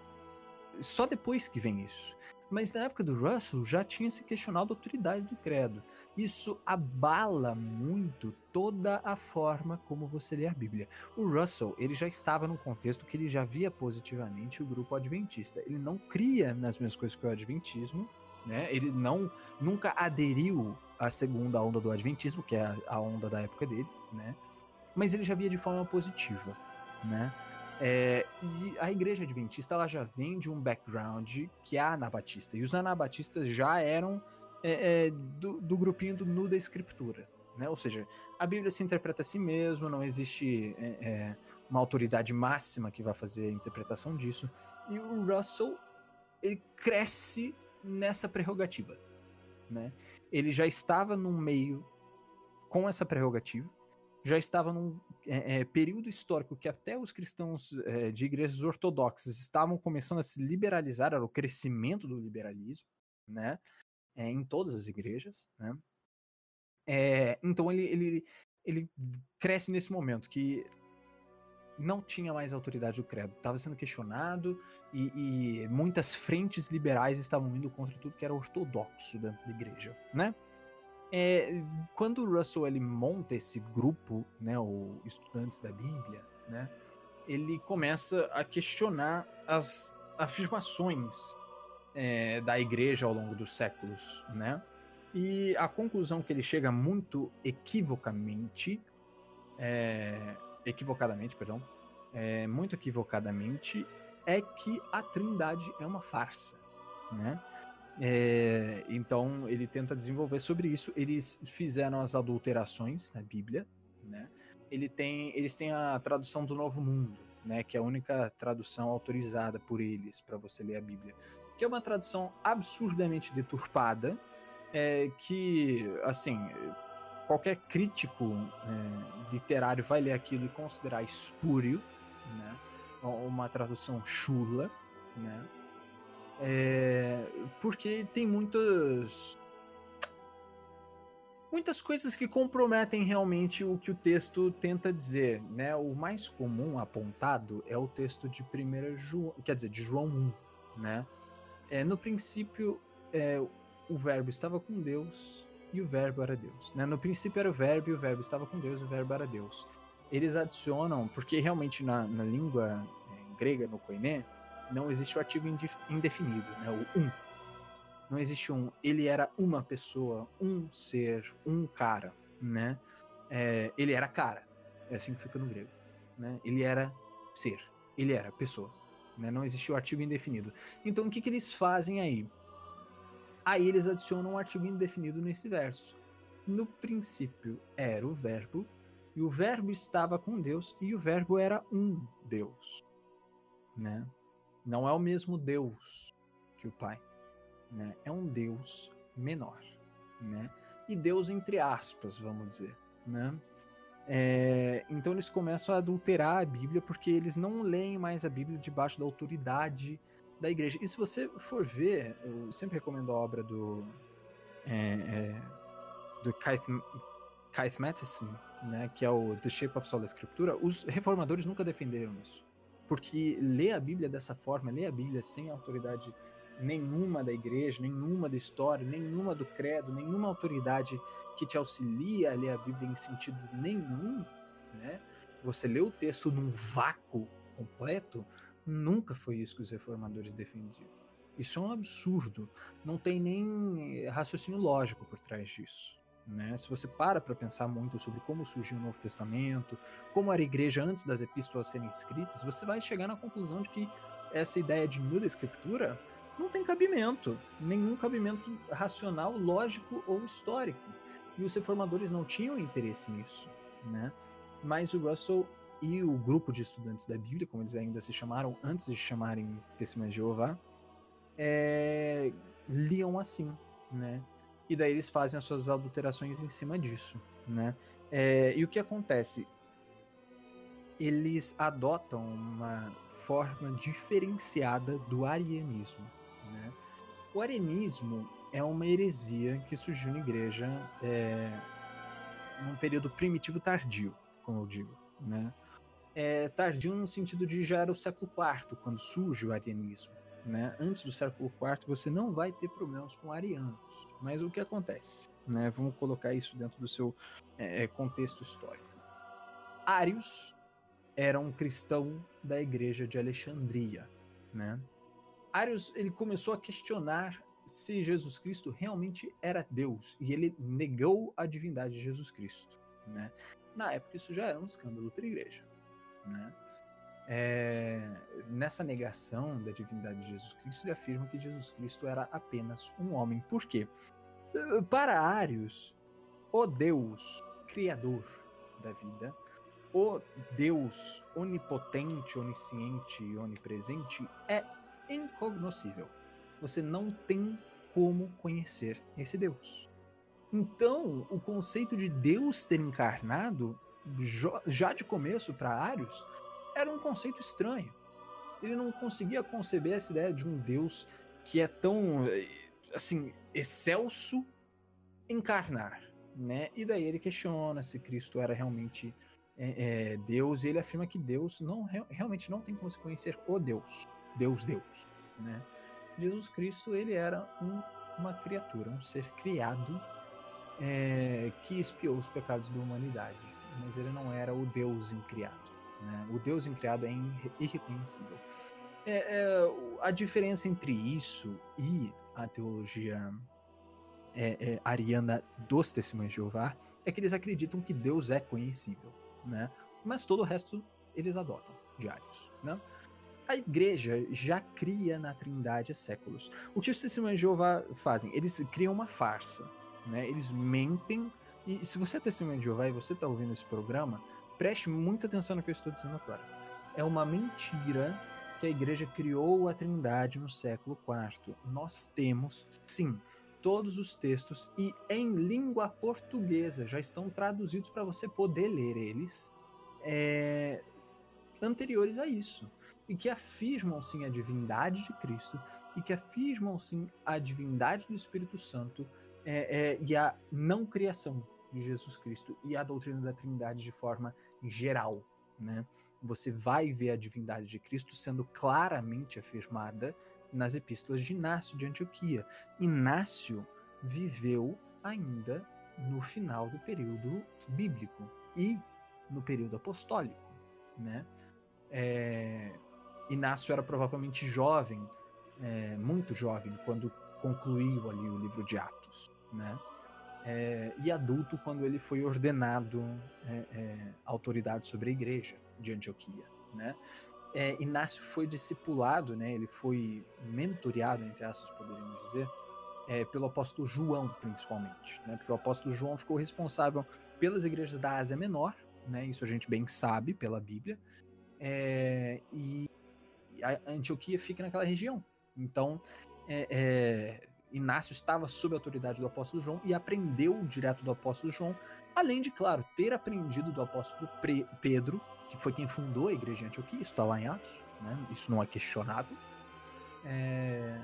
só depois que vem isso. Mas na época do Russell já tinha se questionado a autoridade do credo. Isso abala muito toda a forma como você lê a Bíblia. O Russell, ele já estava num contexto que ele já via positivamente o grupo adventista. Ele não cria nas mesmas coisas que o adventismo, né? Ele não nunca aderiu à segunda onda do adventismo, que é a onda da época dele, né? Mas ele já via de forma positiva, né? É, e a igreja adventista ela já vem de um background que é anabatista. E os anabatistas já eram é, é, do, do, grupinho do Nu da Escritura. Né? Ou seja, a Bíblia se interpreta a si mesma, não existe é, é, uma autoridade máxima que vai fazer a interpretação disso. E o Russell ele cresce nessa prerrogativa. Né? Ele já estava num meio com essa prerrogativa, já estava num é, é, período histórico que até os cristãos é, de igrejas ortodoxas estavam começando a se liberalizar, era o crescimento do liberalismo, né? É, em todas as igrejas, né? É, então ele, ele, ele cresce nesse momento que não tinha mais autoridade do credo, estava sendo questionado e, e, muitas frentes liberais estavam indo contra tudo que era ortodoxo da igreja, né? É, quando o Russell ele monta esse grupo, né, o estudantes da Bíblia, né, ele começa a questionar as afirmações é, da igreja ao longo dos séculos, né? E a conclusão que ele chega muito equivocamente, é, equivocadamente, perdão, é, muito equivocadamente, é que a Trindade é uma farsa, né? É, então ele tenta desenvolver sobre isso. Eles fizeram as adulterações na Bíblia, né? Ele tem, eles têm a tradução do Novo Mundo, né? Que é a única tradução autorizada por eles para você ler a Bíblia, que é uma tradução absurdamente deturpada, é que, assim, qualquer crítico é, literário vai ler aquilo e considerar espúrio, né? Uma tradução chula, né? É, porque tem muitas muitas coisas que comprometem realmente o que o texto tenta dizer, né? O mais comum apontado é o texto de 1 João, quer dizer, de João 1, né? É, no princípio, é, o verbo estava com Deus e o verbo era Deus. Né? No princípio era o verbo e o verbo estava com Deus e o verbo era Deus. Eles adicionam, porque realmente na, na língua é, grega, no koiné, não existe o artigo indefinido, né? o um. Não existe um. Ele era uma pessoa, um ser, um cara, né? É, ele era cara. É assim que fica no grego. Né? Ele era ser. Ele era pessoa. Né? Não existe o artigo indefinido. Então o que, que eles fazem aí? Aí eles adicionam um artigo indefinido nesse verso. No princípio era o Verbo, e o Verbo estava com Deus, e o Verbo era um Deus. Né? Não é o mesmo Deus que o Pai. Né? É um Deus menor. Né? E Deus entre aspas, vamos dizer. Né? É, então eles começam a adulterar a Bíblia porque eles não leem mais a Bíblia debaixo da autoridade da igreja. E se você for ver, eu sempre recomendo a obra do é, é, do Keith, Keith Matheson, né, que é o The Shape of Sola Escritura, os reformadores nunca defenderam isso. Porque ler a Bíblia dessa forma, ler a Bíblia sem autoridade nenhuma da igreja, nenhuma da história, nenhuma do credo, nenhuma autoridade que te auxilia a ler a Bíblia em sentido nenhum, né? Você lê o texto num vácuo completo, Nunca foi isso que os reformadores defendiam. Isso é um absurdo. Não tem nem raciocínio lógico por trás disso. Né? Se você para para pensar muito sobre como surgiu o Novo Testamento, como era a igreja antes das epístolas serem escritas, você vai chegar na conclusão de que essa ideia de nuda escritura não tem cabimento, nenhum cabimento racional, lógico ou histórico. E os reformadores não tinham interesse nisso, né? Mas o Russell e o grupo de estudantes da Bíblia, como eles ainda se chamaram antes de chamarem Testemunhas de Jeová, é, liam assim, né? E daí eles fazem as suas adulterações em cima disso, né? É, e o que acontece? Eles adotam uma forma diferenciada do arianismo, né? O arianismo é uma heresia que surgiu na igreja é, num período primitivo tardio, como eu digo, né? é, tardio no sentido de já era o século IV, quando surge o arianismo. Né? Antes do século IV, você não vai ter problemas com arianos. Mas o que acontece? Né? Vamos colocar isso dentro do seu é, é contexto histórico. Arius era um cristão da igreja de Alexandria. Né? Arius ele começou a questionar se Jesus Cristo realmente era Deus e ele negou a divindade de Jesus Cristo. Né? Na época, isso já era um escândalo para a igreja. Né? É, nessa negação da divindade de Jesus Cristo, ele afirma que Jesus Cristo era apenas um homem. Por quê? Para Arius, o Deus criador da vida, o Deus onipotente, onisciente e onipresente é incognoscível. Você não tem como conhecer esse Deus. Então, o conceito de Deus ter encarnado já de começo para Arius, era um conceito estranho. Ele não conseguia conceber essa ideia de um deus que é tão assim excelso encarnar, né? E daí ele questiona se Cristo era realmente é, é, Deus e ele afirma que Deus não realmente não tem como se conhecer o Deus, Deus Deus, né? Jesus Cristo ele era um, uma criatura, um ser criado é, que expiou os pecados da humanidade mas ele não era o Deus incriado. Né? O Deus incriado é irreconhecível. É, é, a diferença entre isso e a teologia é, é, ariana dos testemunhos de Jeová é que eles acreditam que Deus é conhecível, né? Mas todo o resto eles adotam, diários, né? A igreja já cria na trindade há séculos. O que os testemunhos de Jeová fazem? Eles criam uma farsa, né? Eles mentem e se você é testemunha de Jeová e você está ouvindo esse programa, preste muita atenção no que eu estou dizendo agora. É uma mentira que a igreja criou a trindade no século IV. Nós temos, sim, todos os textos e em língua portuguesa já estão traduzidos para você poder ler eles é, anteriores a isso e que afirmam sim a divindade de Cristo e que afirmam sim a divindade do Espírito Santo é, é, e a não criação de Jesus Cristo e a doutrina da Trindade de forma geral, né? Você vai ver a divindade de Cristo sendo claramente afirmada nas epístolas de Inácio de Antioquia. Inácio viveu ainda no final do período bíblico e no período apostólico, né? É, Inácio era provavelmente jovem, é, muito jovem, quando concluiu ali o livro de Atos, né? É, e adulto quando ele foi ordenado é, é autoridade sobre a igreja de Antioquia, né? É, Inácio foi discipulado, né? Ele foi mentoreado, entre aspas, poderíamos dizer, é, pelo apóstolo João, principalmente, né? Porque o apóstolo João ficou responsável pelas igrejas da Ásia Menor, né? Isso a gente bem sabe pela Bíblia. e a Antioquia fica naquela região. Então, é, é, Inácio estava sob a autoridade do apóstolo João e aprendeu direto do apóstolo João, além de, claro, ter aprendido do apóstolo Pedro, que foi quem fundou a igreja de Antioquia, isso está lá em Atos, né? isso não é questionável. É...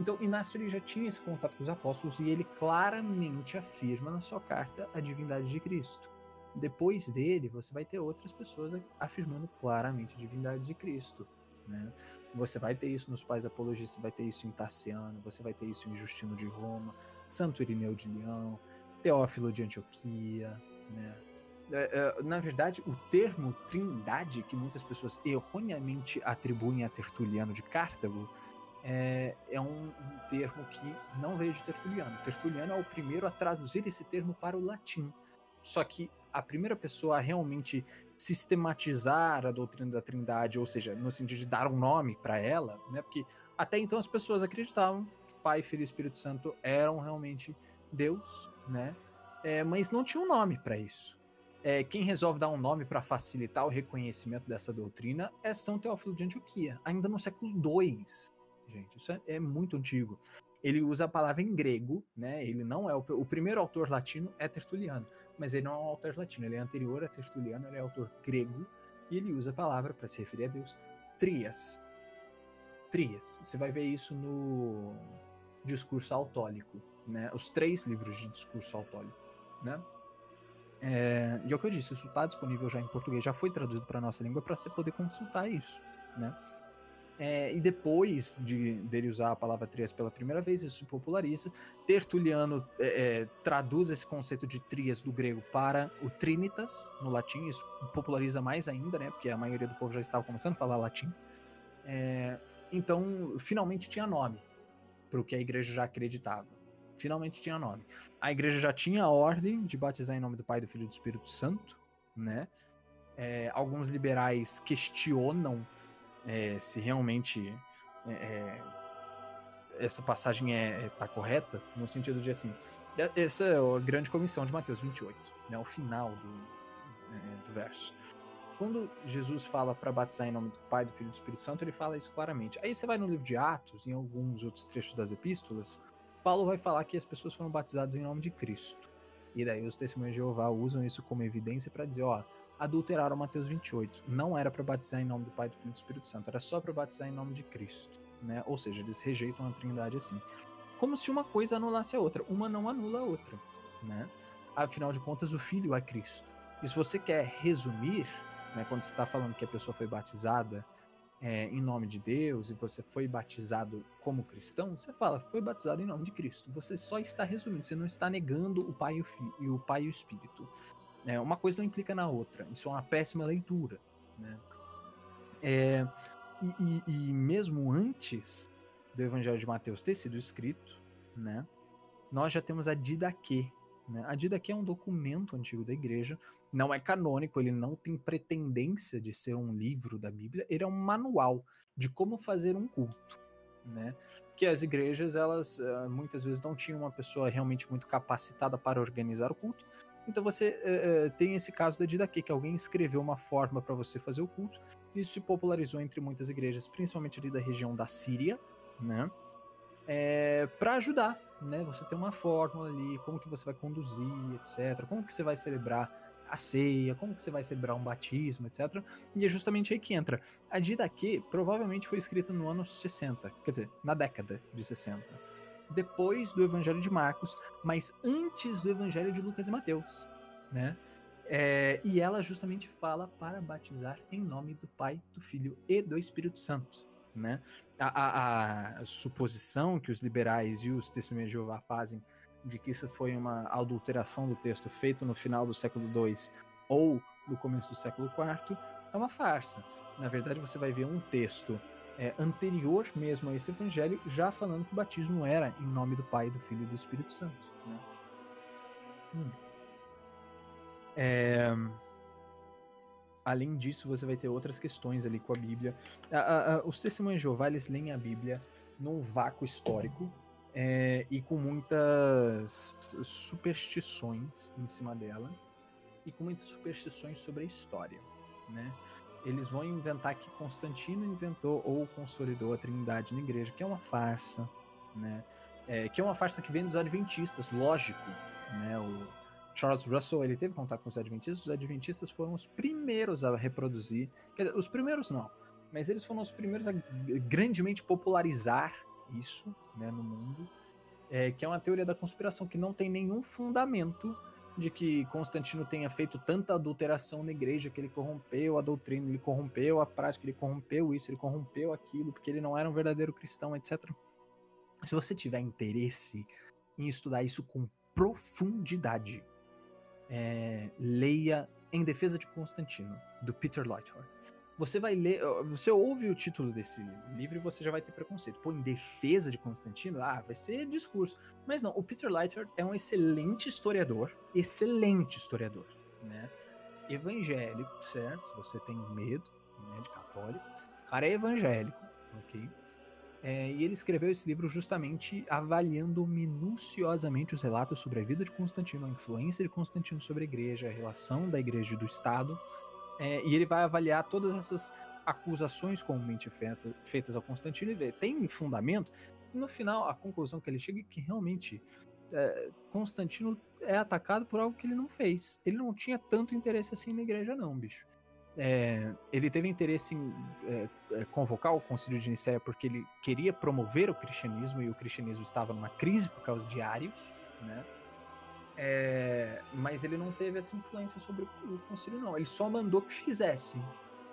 Então, Inácio ele já tinha esse contato com os apóstolos e ele claramente afirma na sua carta a divindade de Cristo. Depois dele, você vai ter outras pessoas afirmando claramente a divindade de Cristo. Né? Você vai ter isso nos pais apologistas, vai ter isso em Tassiano, você vai ter isso em Justino de Roma, Santo Irineu de Leão, Teófilo de Antioquia, né? É, é, na verdade, o termo trindade, que muitas pessoas erroneamente atribuem a Tertuliano de Cartago, é, é um, um, termo que não veio de Tertuliano. Tertuliano é o primeiro a traduzir esse termo para o latim. Só que a primeira pessoa a realmente sistematizar a doutrina da Trindade, ou seja, no sentido de dar um nome para ela, né? Porque até então as pessoas acreditavam que Pai, Filho e Espírito Santo eram realmente Deus, né? É, mas não tinha um nome para isso. É, quem resolve dar um nome para facilitar o reconhecimento dessa doutrina é São Teófilo de Antioquia, ainda no século II. Gente, isso é, é muito antigo ele usa a palavra em grego, né? Ele não é o, o, primeiro autor latino é Tertuliano, mas ele não é um autor latino, ele é anterior a Tertuliano, ele é autor grego e ele usa a palavra para se referir a Deus Trias. Trias. Você vai ver isso no discurso autólico, né? Os três livros de discurso autólico, né? É, e é o que eu disse, isso está disponível já em português, já foi traduzido para nossa língua para você poder consultar isso, né? É, e depois de dele usar a palavra trias pela primeira vez, isso se populariza. Tertuliano é, é, traduz esse conceito de trias do grego para o trinitas, no latim. Isso populariza mais ainda, né? Porque a maioria do povo já estava começando a falar latim. É, então, finalmente tinha nome para o que a igreja já acreditava. Finalmente tinha nome. A igreja já tinha a ordem de batizar em nome do Pai, do Filho e do Espírito Santo, né? É, alguns liberais questionam é, se realmente é, é essa passagem é, é, tá correta, no sentido de assim, é, essa é a grande comissão de Mateus 28, né, o final do, é, do verso. Quando Jesus fala para batizar em nome do Pai, do Filho e do Espírito Santo, ele fala isso claramente. Aí você vai no livro de Atos, em alguns outros trechos das epístolas, Paulo vai falar que as pessoas foram batizadas em nome de Cristo. E daí os testemunhos de Jeová usam isso como evidência para dizer, ó, adulteraram Mateus 28. Não era para batizar em nome do Pai, do Filho e do Espírito Santo, era só para batizar em nome de Cristo, né? Ou seja, eles rejeitam a Trindade assim. Como se uma coisa anulasse a outra, uma não anula a outra, né? Afinal de contas, o Filho é Cristo. E se você quer resumir, né, quando você está falando que a pessoa foi batizada é, em nome de Deus e você foi batizado como cristão, você fala, foi batizado em nome de Cristo. Você só está resumindo, você não está negando o Pai e o, Filho, e o, pai e o Espírito. É, uma coisa não implica na outra. Isso é uma péssima leitura. Né? É, e, e, e, mesmo antes do Evangelho de Mateus ter sido escrito, né, nós já temos a Didaquê. Né? A Didaquê é um documento antigo da igreja, não é canônico, ele não tem pretendência de ser um livro da Bíblia, ele é um manual de como fazer um culto. Né? Que as igrejas, elas uh, muitas vezes não tinham uma pessoa realmente muito capacitada para organizar o culto, então você é, tem esse caso da Didaquê, que alguém escreveu uma forma para você fazer o culto. Isso se popularizou entre muitas igrejas, principalmente ali da região da Síria, né? é, para ajudar, né? Você tem uma fórmula ali, como que você vai conduzir, etc. Como que você vai celebrar a ceia, como que você vai celebrar um batismo, etc. E é justamente aí que entra. A Didaquê provavelmente foi escrita no ano 60, quer dizer, na década de 60. Depois do Evangelho de Marcos, mas antes do Evangelho de Lucas e Mateus, né? É, e ela justamente fala para batizar em nome do Pai, do Filho e do Espírito Santo. Né? A, a, a suposição que os liberais e os testemunhas de Jeová fazem de que isso foi uma adulteração do texto feito no final do século II ou no começo do século IV é uma farsa. Na verdade, você vai ver um texto é, anterior mesmo a esse evangelho já falando que o batismo era em nome do Pai, do Filho e do Espírito Santo. Né? Hum. É... Além disso, você vai ter outras questões ali com a Bíblia. A, a, os testemunhos de Jeová, eles leem a Bíblia num vácuo histórico é, e com muitas superstições em cima dela e com muitas superstições sobre a história, né? Eles vão inventar que Constantino inventou ou consolidou a Trindade na igreja, que é uma farsa, né? É, que é uma farsa que vem dos adventistas, lógico, né? O, Charles Russell ele teve contato com os Adventistas. Os Adventistas foram os primeiros a reproduzir, dizer, os primeiros não, mas eles foram os primeiros a grandemente popularizar isso né, no mundo, é, que é uma teoria da conspiração que não tem nenhum fundamento de que Constantino tenha feito tanta adulteração na igreja que ele corrompeu a doutrina, ele corrompeu a prática, ele corrompeu isso, ele corrompeu aquilo, porque ele não era um verdadeiro cristão, etc. Se você tiver interesse em estudar isso com profundidade, é, leia Em Defesa de Constantino, do Peter Lighthart. Você vai ler, você ouve o título desse livro e você já vai ter preconceito. Pô, em defesa de Constantino? Ah, vai ser discurso. Mas não, o Peter Lighthart é um excelente historiador, excelente historiador, né? Evangélico, certo? Se você tem medo né, de católico, o cara é evangélico, ok? É, e ele escreveu esse livro justamente avaliando minuciosamente os relatos sobre a vida de Constantino, a influência de Constantino sobre a igreja, a relação da igreja e do Estado. É, e ele vai avaliar todas essas acusações comumente feita, feitas ao Constantino e ver, tem fundamento? E no final, a conclusão que ele chega é que realmente é, Constantino é atacado por algo que ele não fez. Ele não tinha tanto interesse assim na igreja, não, bicho. É, ele teve interesse em é, é, convocar o Concílio de Nicéia porque ele queria promover o cristianismo e o cristianismo estava numa crise por causa de Arius, né? É, mas ele não teve essa influência sobre o concílio, não. Ele só mandou que fizessem,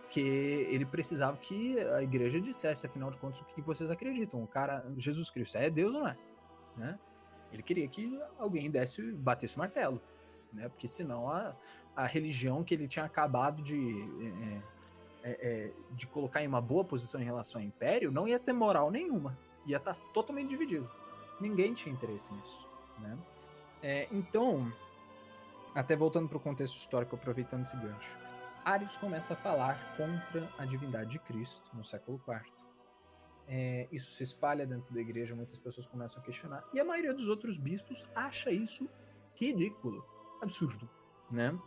que ele precisava que a igreja dissesse, afinal de contas, o que vocês acreditam. O cara, Jesus Cristo, é Deus ou não é? Né? Ele queria que alguém desse, batesse o martelo, né? Porque senão a, a religião que ele tinha acabado de, é, é, é, de colocar em uma boa posição em relação ao império não ia ter moral nenhuma. Ia estar tá totalmente dividido. Ninguém tinha interesse nisso. Né? É, então, até voltando para o contexto histórico, aproveitando esse gancho, Arius começa a falar contra a divindade de Cristo no século IV. É, isso se espalha dentro da igreja, muitas pessoas começam a questionar, e a maioria dos outros bispos acha isso ridículo, absurdo, né?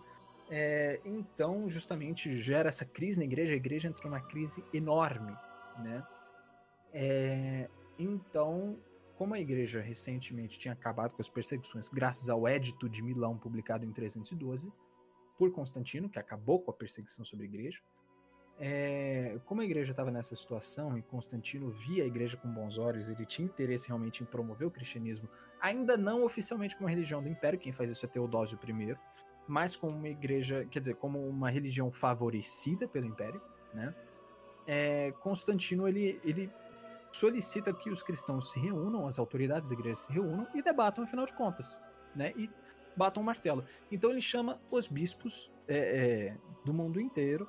É, então, justamente, gera essa crise na igreja, a igreja entrou numa crise enorme, né? É, então, como a igreja recentemente tinha acabado com as perseguições graças ao Edito de Milão, publicado em 312, por Constantino, que acabou com a perseguição sobre a igreja, é, como a igreja estava nessa situação e Constantino via a igreja com bons olhos, ele tinha interesse realmente em promover o cristianismo, ainda não oficialmente como religião do império, quem faz isso é Teodósio I, mais como uma igreja, quer dizer, como uma religião favorecida pelo Império, né? É, Constantino ele, ele solicita que os cristãos se reúnam, as autoridades da igreja se reúnam e debatam, afinal de contas, né? E batam o martelo. Então ele chama os bispos é, é, do mundo inteiro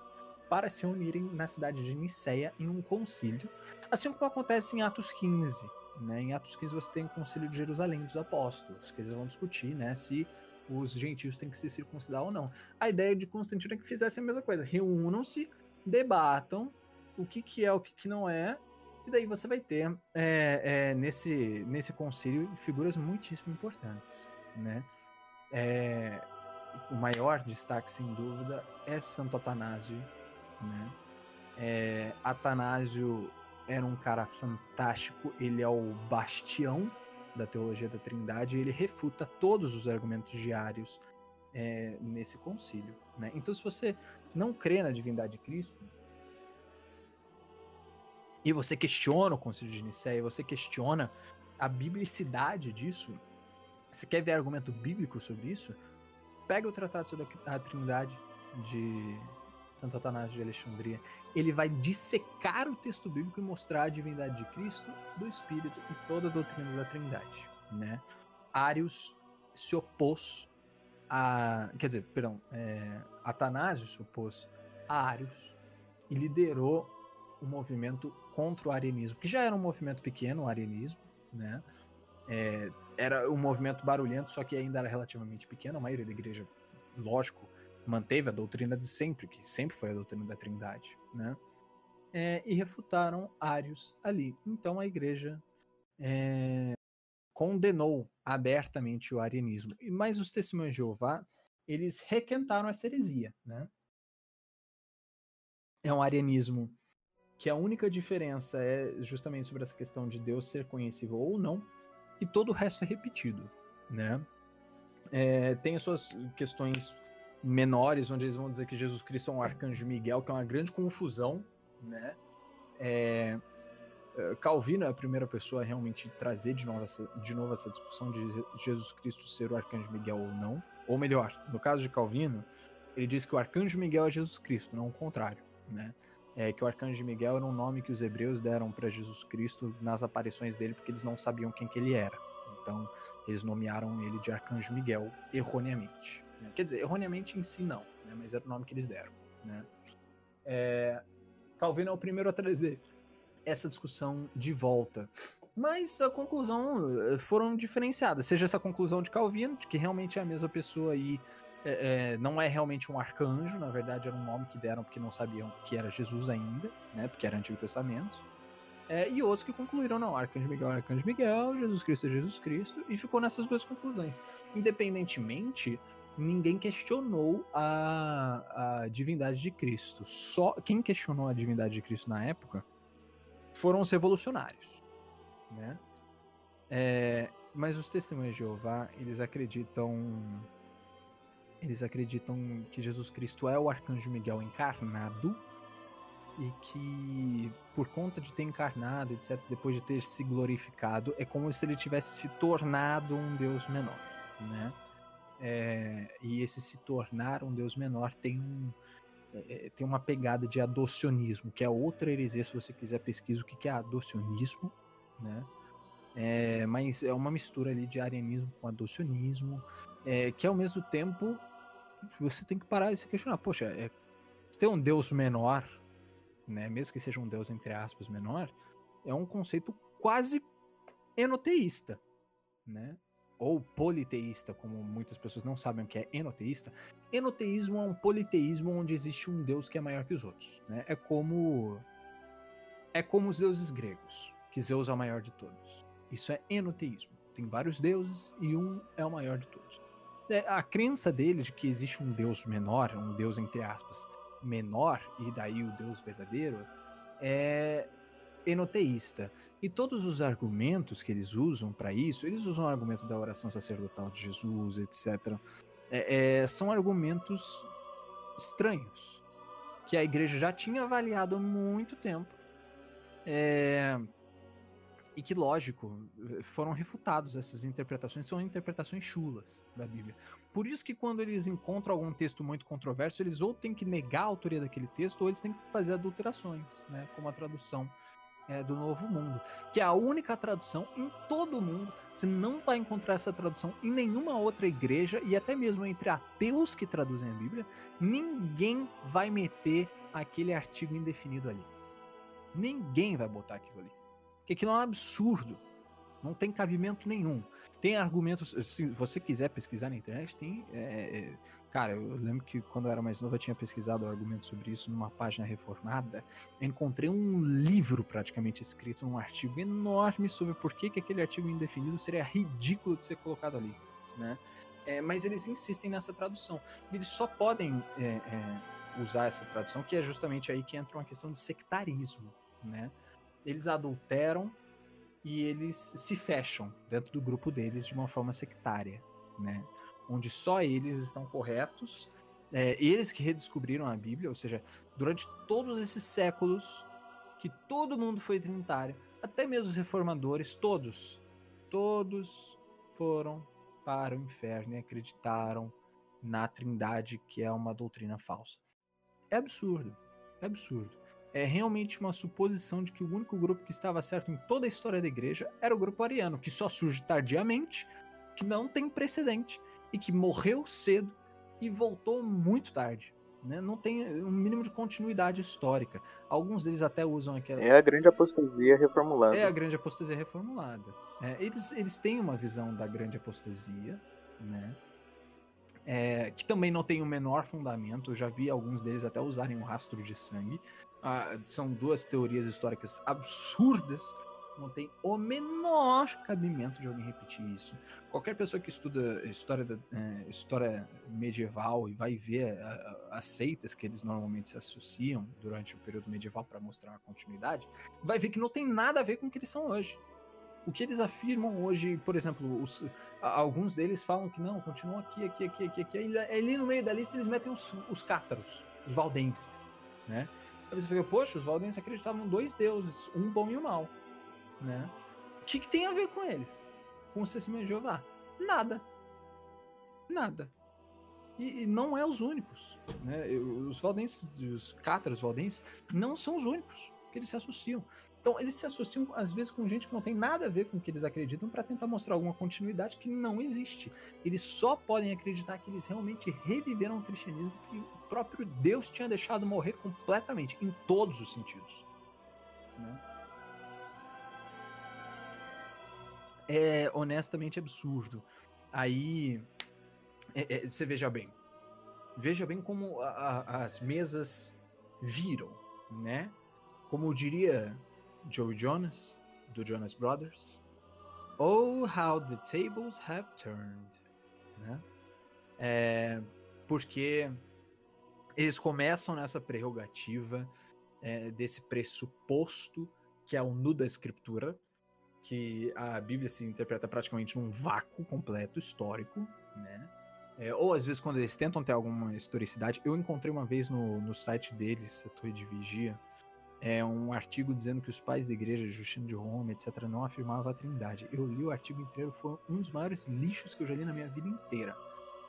para se reunirem na cidade de Niceia em um concílio, assim como acontece em Atos 15. Né? Em Atos 15 você tem o concílio de Jerusalém dos apóstolos, que eles vão discutir né, se os gentios têm que se circuncidar ou não. A ideia de Constantino é que fizessem a mesma coisa. Reúnam-se, debatam o que, que é, o que, que não é, e daí você vai ter é, é, nesse, nesse concílio figuras muitíssimo importantes, né? É, o maior destaque, sem dúvida, é Santo Atanásio, né? É, Atanásio era um cara fantástico, ele é o bastião da teologia da Trindade, e ele refuta todos os argumentos diários é, nesse concílio. Né? Então, se você não crê na divindade de Cristo, e você questiona o concílio de Nicéia, você questiona a biblicidade disso, você quer ver argumento bíblico sobre isso, pega o Tratado sobre a Trindade de Santo Atanásio de Alexandria. Ele vai dissecar o texto bíblico e mostrar a divindade de Cristo, do Espírito e toda a doutrina da Trindade. Né? Arius se opôs a. Quer dizer, perdão, é, Atanásio se opôs a Arius e liderou o movimento contra o arianismo, que já era um movimento pequeno, o arianismo, né? É, era um movimento barulhento, só que ainda era relativamente pequeno. A maioria da igreja, lógico, manteve a doutrina de sempre, que sempre foi a doutrina da Trindade, né? É, e refutaram Arius ali. Então a igreja é, condenou abertamente o arianismo. Mas os testemunhos de Jeová, eles requentaram essa heresia, né? É um arianismo que a única diferença é justamente sobre essa questão de Deus ser conhecível ou não, e todo o resto é repetido, né? É, tem as suas questões menores, onde eles vão dizer que Jesus Cristo é um arcanjo Miguel, que é uma grande confusão, né? É, é, Calvino é a primeira pessoa a realmente trazer de novo, essa, de novo essa discussão de Jesus Cristo ser o arcanjo Miguel ou não. Ou melhor, no caso de Calvino, ele diz que o arcanjo Miguel é Jesus Cristo, não o contrário, né? É que o arcanjo Miguel era um nome que os hebreus deram para Jesus Cristo nas aparições dele porque eles não sabiam quem que ele era. Então, eles nomearam ele de arcanjo Miguel erroneamente. Né? Quer dizer, erroneamente em si não, né? mas era o nome que eles deram. Né? É... Calvino é o primeiro a trazer essa discussão de volta. Mas a conclusão eh, foram diferenciadas. Seja essa conclusão de Calvino, de que realmente é a mesma pessoa e é, é, não é realmente um arcanjo, na verdade era um nome que deram porque não sabiam que era Jesus ainda, né? Porque era Antigo Testamento. É, e outros que concluíram, não, Arcanjo Miguel é Arcanjo Miguel, Jesus Cristo é Jesus Cristo, e ficou nessas duas conclusões. Independentemente ninguém questionou a, a divindade de Cristo. Só quem questionou a divindade de Cristo na época foram os revolucionários, né? É, mas os testemunhos de Jeová, eles acreditam eles acreditam que Jesus Cristo é o arcanjo Miguel encarnado e que por conta de ter encarnado, etc, depois de ter se glorificado, é como se ele tivesse se tornado um deus menor, né? É, e esse se tornar um deus menor tem um é, é, tem uma pegada de adocionismo, que é outra heresia, se você quiser pesquisar o que é adocionismo, né? É, mas é uma mistura ali de arianismo com adocionismo, é, que ao mesmo tempo você tem que parar e se questionar, poxa, é, se tem um deus menor, né, mesmo que seja um deus entre aspas menor, é um conceito quase enoteísta, né? ou politeísta, como muitas pessoas não sabem o que é enoteísta, enoteísmo é um politeísmo onde existe um deus que é maior que os outros. Né? É como é como os deuses gregos, que Zeus é o maior de todos. Isso é enoteísmo. Tem vários deuses e um é o maior de todos. É, a crença dele de que existe um deus menor, um deus entre aspas, menor, e daí o deus verdadeiro, é enoteísta. E todos os argumentos que eles usam para isso, eles usam o argumento da oração sacerdotal de Jesus, etc. É, é, são argumentos estranhos que a igreja já tinha avaliado há muito tempo. É, e que, lógico, foram refutados essas interpretações, são interpretações chulas da Bíblia. Por isso que quando eles encontram algum texto muito controverso, eles ou têm que negar a autoria daquele texto, ou eles têm que fazer adulterações, né, como a tradução é, do Novo Mundo, que é a única tradução em todo o mundo. Você não vai encontrar essa tradução em nenhuma outra igreja e até mesmo entre ateus que traduzem a Bíblia, ninguém vai meter aquele artigo indefinido ali. Ninguém vai botar aquilo ali. Porque aquilo é um absurdo. Não tem cabimento nenhum. Tem argumentos. Se você quiser pesquisar na internet, tem é, é Cara, eu lembro que quando eu era mais novo eu tinha pesquisado argumentos sobre isso numa página reformada. Encontrei um livro praticamente escrito, um artigo enorme sobre por que, que aquele artigo indefinido seria ridículo de ser colocado ali, né? É, mas eles insistem nessa tradução. Eles só podem é, é, usar essa tradução, que é justamente aí que entra uma questão de sectarismo, né? Eles adulteram e eles se fecham dentro do grupo deles de uma forma sectária, né? Onde só eles estão corretos, é, eles que redescobriram a Bíblia, ou seja, durante todos esses séculos que todo mundo foi trinitário, até mesmo os reformadores, todos, todos foram para o inferno e acreditaram na Trindade, que é uma doutrina falsa. É absurdo, é absurdo é realmente uma suposição de que o único grupo que estava certo em toda a história da igreja era o grupo ariano, que só surge tardiamente, que não tem precedente e que morreu cedo e voltou muito tarde. Né? Não tem um mínimo de continuidade histórica. Alguns deles até usam aquela. É a grande apostasia reformulada. É a grande apostasia reformulada. É, eles, eles têm uma visão da grande apostasia, né? É, que também não tem o menor fundamento. Eu já vi alguns deles até usarem um rastro de sangue. Ah, são duas teorias históricas absurdas. Não tem o menor cabimento de alguém repetir isso. Qualquer pessoa que estuda história, da, é, história medieval e vai ver as seitas que eles normalmente se associam durante o período medieval para mostrar a continuidade, vai ver que não tem nada a ver com o que eles são hoje. O que eles afirmam hoje, por exemplo, os, alguns deles falam que não, continuam aqui, aqui, aqui, aqui, aqui. E ali no meio da lista eles metem os, os cátaros, os valdenses, né? Aí você fica, poxa, os valdenses acreditavam em dois deuses, um bom e um mal, né? O que, que tem a ver com eles? Com o testemunho de Jeová? Nada. Nada. E, e, não é os únicos. Né? Os valdenses, os cátaros valdenses, não são os únicos que eles se associam. Então, eles se associam, às vezes, com gente que não tem nada a ver com o que eles acreditam para tentar mostrar alguma continuidade que não existe. Eles só podem acreditar que eles realmente reviveram o cristianismo que próprio Deus tinha deixado morrer completamente, em todos os sentidos. Né? É honestamente absurdo. Aí, é, é, você veja bem. Veja bem como a, a, as mesas viram, né? Como diria Joe Jonas, do Jonas Brothers. Oh, how the tables have turned. Né? É, porque eles começam nessa prerrogativa é, desse pressuposto que é o nu da escritura, que a Bíblia se interpreta praticamente num vácuo completo histórico, né? É, ou às vezes quando eles tentam ter alguma historicidade, eu encontrei uma vez no, no site deles, a Torre de Vigia, é, um artigo dizendo que os pais da igreja, Justino de Roma, etc., não afirmavam a trindade. Eu li o artigo inteiro, foi um dos maiores lixos que eu já li na minha vida inteira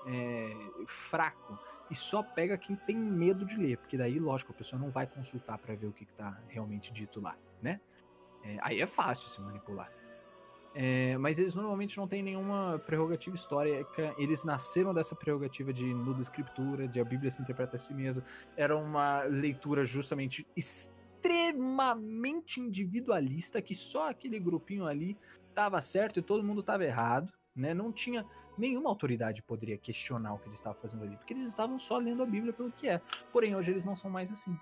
é, fraco e só pega quem tem medo de ler, porque daí, lógico, a pessoa não vai consultar para ver o que, está realmente dito lá, né? É, aí é fácil se manipular. É, mas eles normalmente não têm nenhuma prerrogativa histórica, eles nasceram dessa prerrogativa de nuda escritura, de a Bíblia se interpreta a si mesma. Era uma leitura justamente extremamente individualista, que só aquele grupinho ali estava certo e todo mundo estava errado, né? Não tinha nenhuma autoridade poderia questionar o que eles estavam fazendo ali, porque eles estavam só lendo a Bíblia pelo que é. Porém, hoje eles não são mais assim.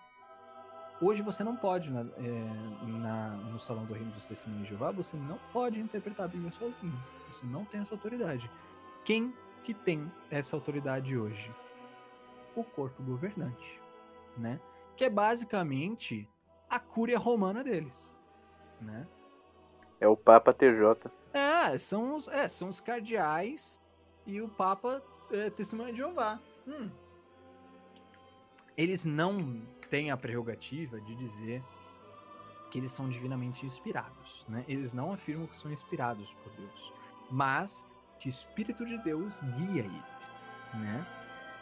Hoje você não pode, na, é, na, no Salão do Reino dos Testemunhos de Jeová, você não pode interpretar a Bíblia sozinho. Você não tem essa autoridade. Quem que tem essa autoridade hoje? O corpo governante, né? Que é basicamente a cúria romana deles, né? É o Papa TJ. É, são os, é, são os cardeais e o Papa é, Testemunha de Jeová. Hum. Eles não têm a prerrogativa de dizer que eles são divinamente inspirados, né? Eles não afirmam que são inspirados por Deus, mas que o Espírito de Deus guia eles, né?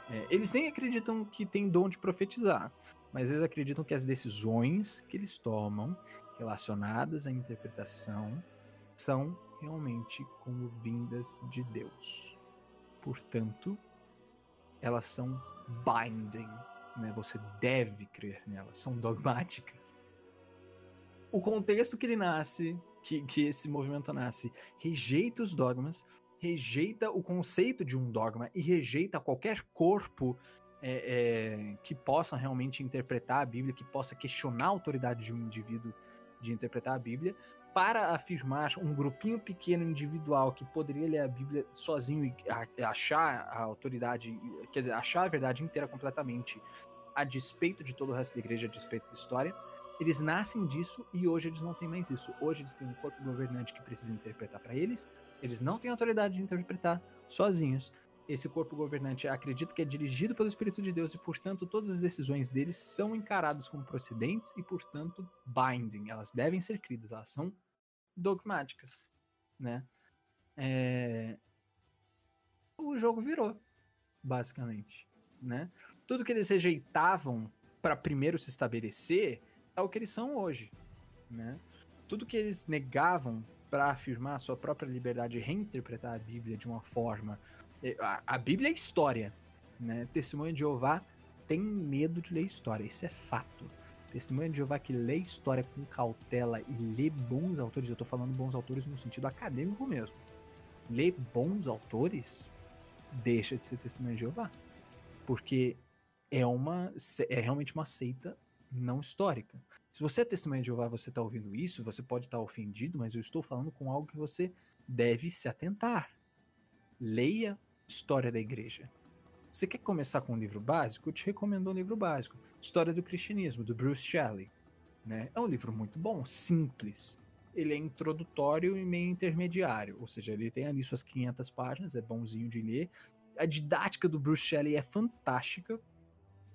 É, eles nem acreditam que tem dom de profetizar, mas eles acreditam que as decisões que eles tomam relacionadas à interpretação são realmente como vindas de Deus. Portanto, elas são binding, né? Você deve crer nelas, são dogmáticas. O contexto que ele nasce, que, que esse movimento nasce, rejeita os dogmas, rejeita o conceito de um dogma e rejeita qualquer corpo é, é, que possa realmente interpretar a Bíblia, que possa questionar a autoridade de um indivíduo de interpretar a Bíblia, para afirmar um grupinho pequeno individual que poderia ler a Bíblia sozinho e achar a autoridade, quer dizer, achar a verdade inteira completamente, a despeito de todo o resto da igreja, a despeito da história, Eles nascem disso e hoje eles não têm mais isso. Hoje eles têm um corpo governante que precisa interpretar para eles. Eles não têm autoridade de interpretar sozinhos. Esse corpo governante acredita que é dirigido pelo Espírito de Deus e, portanto, todas as decisões deles são encaradas como procedentes e, portanto, binding. Elas devem ser cridas, elas são dogmáticas, né? É... O jogo virou, basicamente, né? Tudo que eles rejeitavam para primeiro se estabelecer é o que eles são hoje, né? Tudo que eles negavam para afirmar a sua própria liberdade de reinterpretar a Bíblia de uma forma. É, a, Bíblia é história, né? Testemunho de Jeová tem medo de ler história, isso é fato. Testemunho de Jeová que lê história com cautela e lê bons autores, eu tô falando bons autores no sentido acadêmico mesmo. Lê bons autores, deixa de ser testemunho de Jeová. Porque é uma é realmente uma seita não histórica. Se você é testemunha de Jeová você está ouvindo isso, você pode estar tá ofendido, mas eu estou falando com algo que você deve se atentar. Leia História da Igreja. Você quer começar com um livro básico? Eu te recomendo um livro básico. História do Cristianismo, do Bruce Shelley. Né? É um livro muito bom, simples. Ele é introdutório e meio intermediário, ou seja, ele tem ali suas 500 páginas, é bonzinho de ler. A didática do Bruce Shelley é fantástica,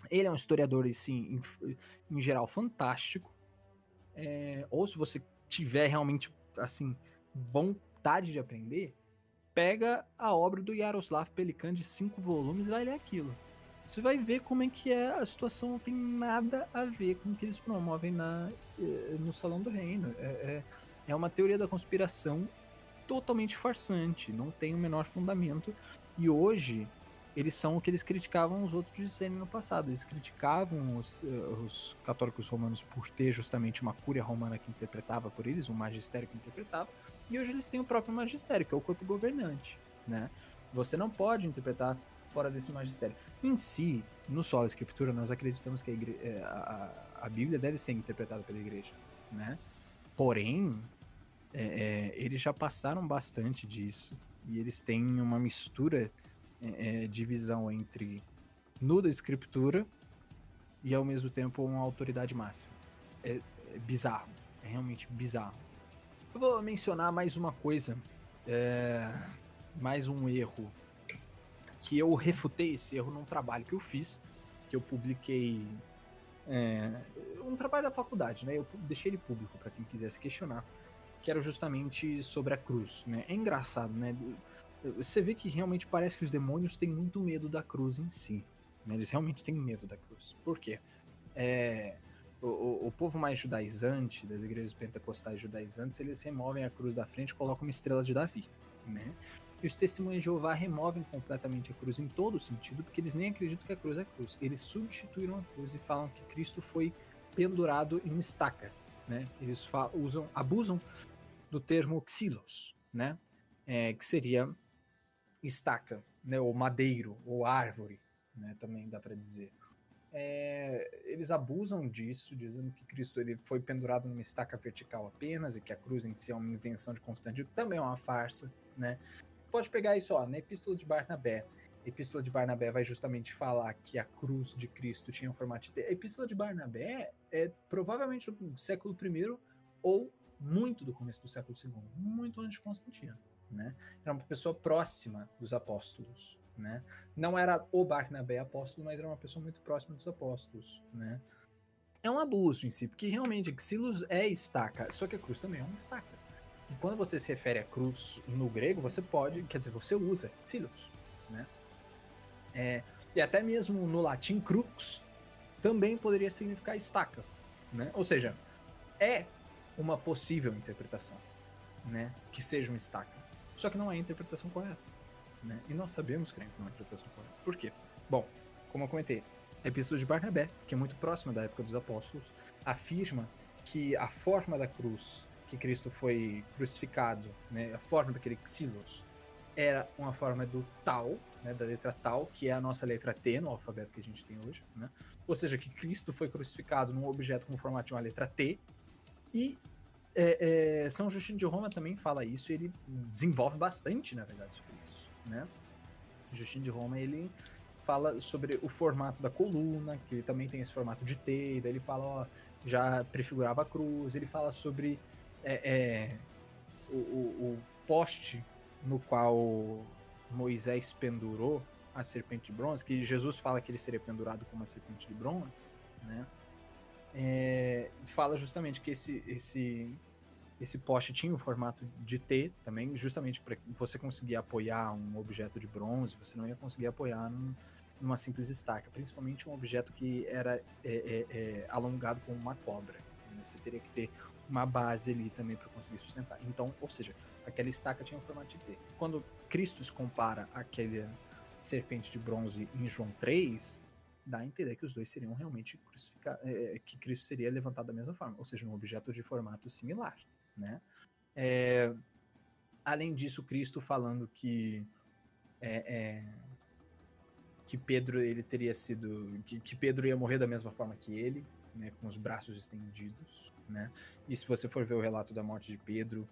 ele é um historiador, assim, em, em geral, fantástico. É, ou se você tiver realmente, assim, vontade de aprender, pega a obra do Yaroslav Pelikan de cinco volumes e vai ler aquilo. Você vai ver como é que é a situação, não tem nada a ver com o que eles promovem na, eh, no Salão do Reino. É, é, é uma teoria da conspiração totalmente farsante, não tem o menor fundamento. E hoje, eles são o que eles criticavam os outros de serem no passado. Eles criticavam os, eh, os, católicos romanos por ter justamente uma cúria romana que interpretava por eles, um magistério que interpretava, e hoje eles têm o próprio magistério, que é o corpo governante, né? Você não pode interpretar fora desse magistério. Em si, no solo escritura, nós acreditamos que a, igre... Eh, a, a, Bíblia deve ser interpretada pela igreja, né? Porém, é, é, eles já passaram bastante disso, e eles têm uma mistura é, é, divisão entre nuda escritura e ao mesmo tempo uma autoridade máxima. É, é, bizarro, é realmente bizarro. Eu vou mencionar mais uma coisa, é, mais um erro que eu refutei esse erro num trabalho que eu fiz, que eu publiquei é, um trabalho da faculdade, né? Eu deixei ele público para quem quisesse questionar, que era justamente sobre a cruz, né? É engraçado, né? Você vê que realmente parece que os demônios têm muito medo da cruz em si. Né? Eles realmente têm medo da cruz. Por quê? É, o, o, povo mais judaizante, das igrejas pentecostais judaizantes, eles removem a cruz da frente e colocam uma estrela de Davi. Né? E os testemunhos de Jeová removem completamente a cruz em todo sentido, porque eles nem acreditam que a cruz é cruz. Eles substituíram a cruz e falam que Cristo foi pendurado em uma estaca. Né? Eles usam, abusam do termo xilos, né? É, que seria estaca, né, ou madeiro, ou árvore, né, também dá para dizer. É, eles abusam disso, dizendo que Cristo ele foi pendurado numa estaca vertical apenas e que a cruz em si é uma invenção de Constantino, também é uma farsa, né? Pode pegar isso, ó, na Epístola de Barnabé. A Epístola de Barnabé vai justamente falar que a cruz de Cristo tinha um formato de... A Epístola de Barnabé é provavelmente do século I ou muito do começo do século II, muito antes de Constantino né? Era uma pessoa próxima dos apóstolos, né? Não era o Barnabé apóstolo, mas era uma pessoa muito próxima dos apóstolos, né? É um abuso em si, porque realmente Xilos é estaca, só que a cruz também é uma estaca. E quando você se refere a cruz no grego, você pode, quer dizer, você usa Xilos, né? É, e até mesmo no latim crux também poderia significar estaca, né? Ou seja, é uma possível interpretação, né? Que seja uma estaca. Só que não é a interpretação correta. Né? E nós sabemos que não é a interpretação correta. Por quê? Bom, como eu comentei, a Epístola de Barnabé, que é muito próxima da época dos apóstolos, afirma que a forma da cruz que Cristo foi crucificado, né, a forma daquele xilos, era uma forma do tal, né, da letra tal, que é a nossa letra T no alfabeto que a gente tem hoje, né? Ou seja, que Cristo foi crucificado num objeto com o formato de uma letra T, e é, é, São Justino de Roma também fala isso, ele desenvolve bastante, na verdade, sobre isso, né? Justino de Roma, ele fala sobre o formato da coluna, que também tem esse formato de T, ele fala, ó, já prefigurava a cruz, ele fala sobre é, é, o, o, o poste no qual Moisés pendurou a serpente de bronze, que Jesus fala que ele seria pendurado com uma serpente de bronze, né? É, fala justamente que esse, esse, esse poste tinha o formato de T também, justamente para você conseguir apoiar um objeto de bronze, você não ia conseguir apoiar num, numa simples estaca, principalmente um objeto que era é, é, é alongado como uma cobra. Né? Você teria que ter uma base ali também para conseguir sustentar. Então, ou seja, aquela estaca tinha o formato de T. Quando Cristo compara àquela serpente de bronze em João 3, dá a entender que os dois seriam realmente crucificados, é, que Cristo seria levantado da mesma forma, ou seja, um objeto de formato similar, né? É, além disso, Cristo falando que é, é, que Pedro ele teria sido que, que, Pedro ia morrer da mesma forma que ele, né, com os braços estendidos, né? E se você for ver o relato da morte de Pedro,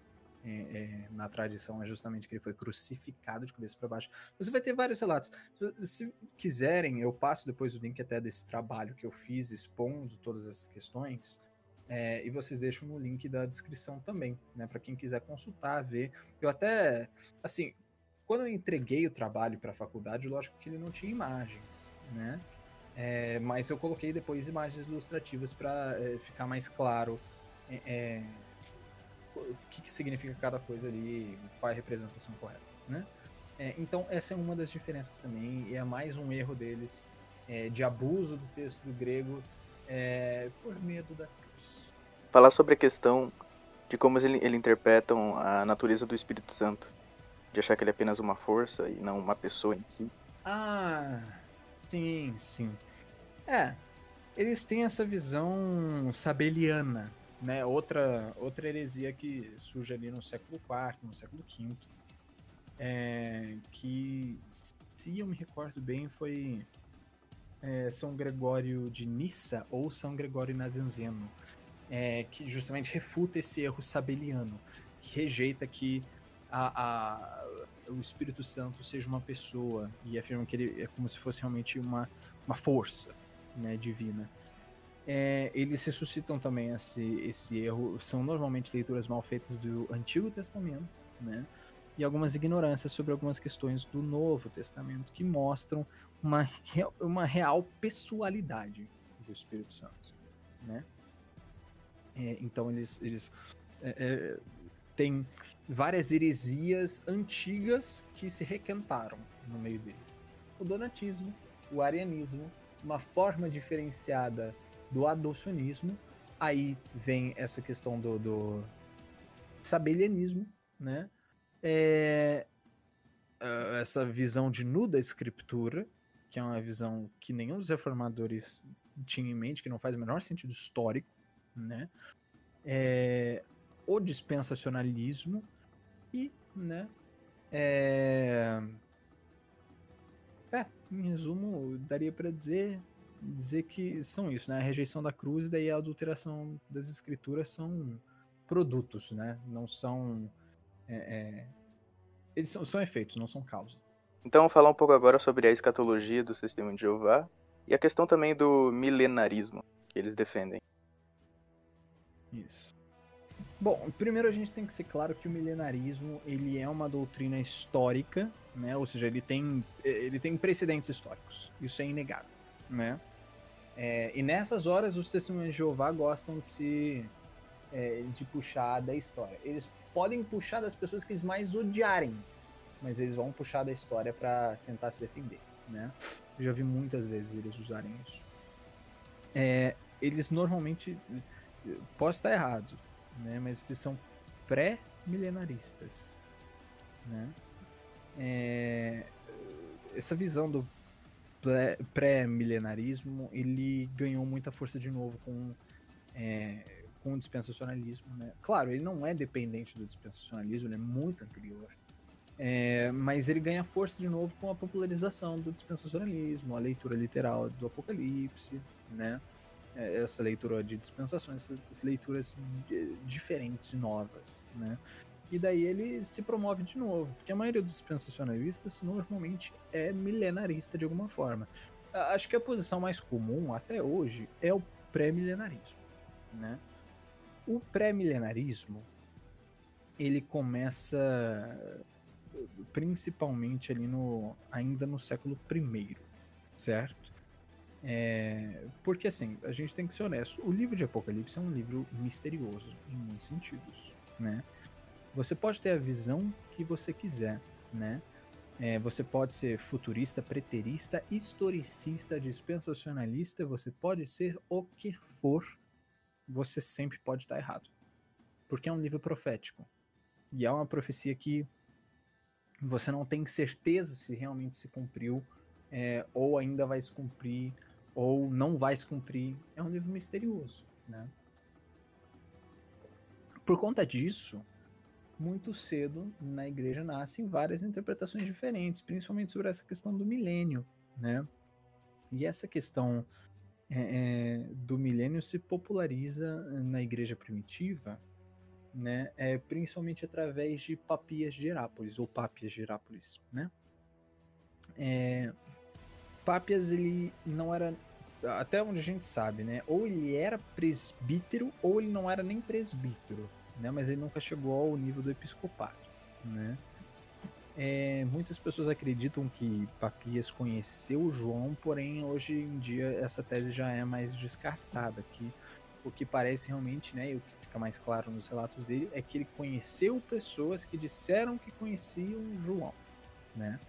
é, é, na tradição é justamente que ele foi crucificado de cabeça para baixo. Você vai ter vários relatos. Se, se, quiserem, eu passo depois o link até desse trabalho que eu fiz expondo todas essas questões. É, e vocês deixam no link da descrição também, né? Para quem quiser consultar, ver. Eu até, assim, quando eu entreguei o trabalho para a faculdade, lógico que ele não tinha imagens, né? É, mas eu coloquei depois imagens ilustrativas para é, ficar mais claro é, é o que, que significa cada coisa ali, qual é a representação correta, né? É, então essa é uma das diferenças também, e é mais um erro deles é, de abuso do texto do grego é, por medo da cruz. Falar sobre a questão de como eles, eles interpretam a natureza do Espírito Santo, de achar que ele é apenas uma força e não uma pessoa em si. Ah, sim, sim. É, eles têm essa visão sabeliana né, outra, outra heresia que surge ali no século IV, no século V, é, que, se eu me recordo bem, foi é, São Gregório de Nissa ou São Gregório Nazianzeno, é, que justamente refuta esse erro sabeliano, que rejeita que a, a, o Espírito Santo seja uma pessoa e afirma que ele é como se fosse realmente uma, uma força né, divina é, eles ressuscitam também esse, esse erro. São normalmente leituras mal feitas do Antigo Testamento, né? E algumas ignorâncias sobre algumas questões do Novo Testamento que mostram uma, uma real pessoalidade do Espírito Santo, né? É, então eles, eles é, é têm várias heresias antigas que se requentaram no meio deles. O donatismo, o arianismo, uma forma diferenciada do adocionismo. Aí vem essa questão do, do sabelianismo, né? É, essa visão de nuda escritura, que é uma visão que nenhum dos reformadores tinha em mente, que não faz o menor sentido histórico, né? É, o dispensacionalismo e, né? É, é, em resumo, daria para dizer dizer que são isso, né? A rejeição da cruz e daí a adulteração das escrituras são produtos, né? Não são. É, é... Eles são, são, efeitos, não são causas. Então, falar um pouco agora sobre a escatologia do sistema de Jeová e a questão também do milenarismo que eles defendem. Isso. Bom, primeiro a gente tem que ser claro que o milenarismo ele é uma doutrina histórica, né? Ou seja, ele tem, ele tem precedentes históricos. Isso é inegável, né? É, e nessas horas os testemunhos de Jeová gostam de se é, de puxar da história. Eles podem puxar das pessoas que eles mais odiarem, mas eles vão puxar da história para tentar se defender, né? Eu já vi muitas vezes eles usarem isso. É, eles normalmente posso estar errado, né? Mas eles são pré-milenaristas, né? É, essa visão do pré-milenarismo, ele ganhou muita força de novo com, é, com o dispensacionalismo. Né? Claro, ele não é dependente do dispensacionalismo, ele é muito anterior. É, mas ele ganha força de novo com a popularização do dispensacionalismo, a leitura literal do Apocalipse, né? É, essa leitura de dispensações, essas leituras diferentes e novas, né? E daí ele se promove de novo, porque a maioria dos dispensacionalistas normalmente é milenarista de alguma forma. Acho que a posição mais comum até hoje é o pré-milenarismo, né? O pré-milenarismo ele começa principalmente ali no ainda no século I, certo? É, porque assim, a gente tem que ser honesto, o livro de Apocalipse é um livro misterioso em muitos sentidos, né? Você pode ter a visão que você quiser, né? É, você pode ser futurista, preterista, historicista, dispensacionalista, você pode ser o que for, você sempre pode estar errado. Porque é um livro profético. E é uma profecia que você não tem certeza se realmente se cumpriu, é, ou ainda vai se cumprir, ou não vai se cumprir. É um livro misterioso, né? Por conta disso, muito cedo na igreja nascem várias interpretações diferentes, principalmente sobre essa questão do milênio, né? E essa questão é, é, do milênio se populariza na igreja primitiva, né? É, principalmente através de papias de Herápolis, ou pápias de Herápolis, né? É, ele não era até onde a gente sabe, né? Ou ele era presbítero ou ele não era nem presbítero, né? Mas ele nunca chegou ao nível do episcopado, né? É, muitas pessoas acreditam que Papias conheceu João, porém hoje em dia essa tese já é mais descartada, que o que parece realmente, né, e o que fica mais claro nos relatos dele é que ele conheceu pessoas que disseram que conheciam João, né?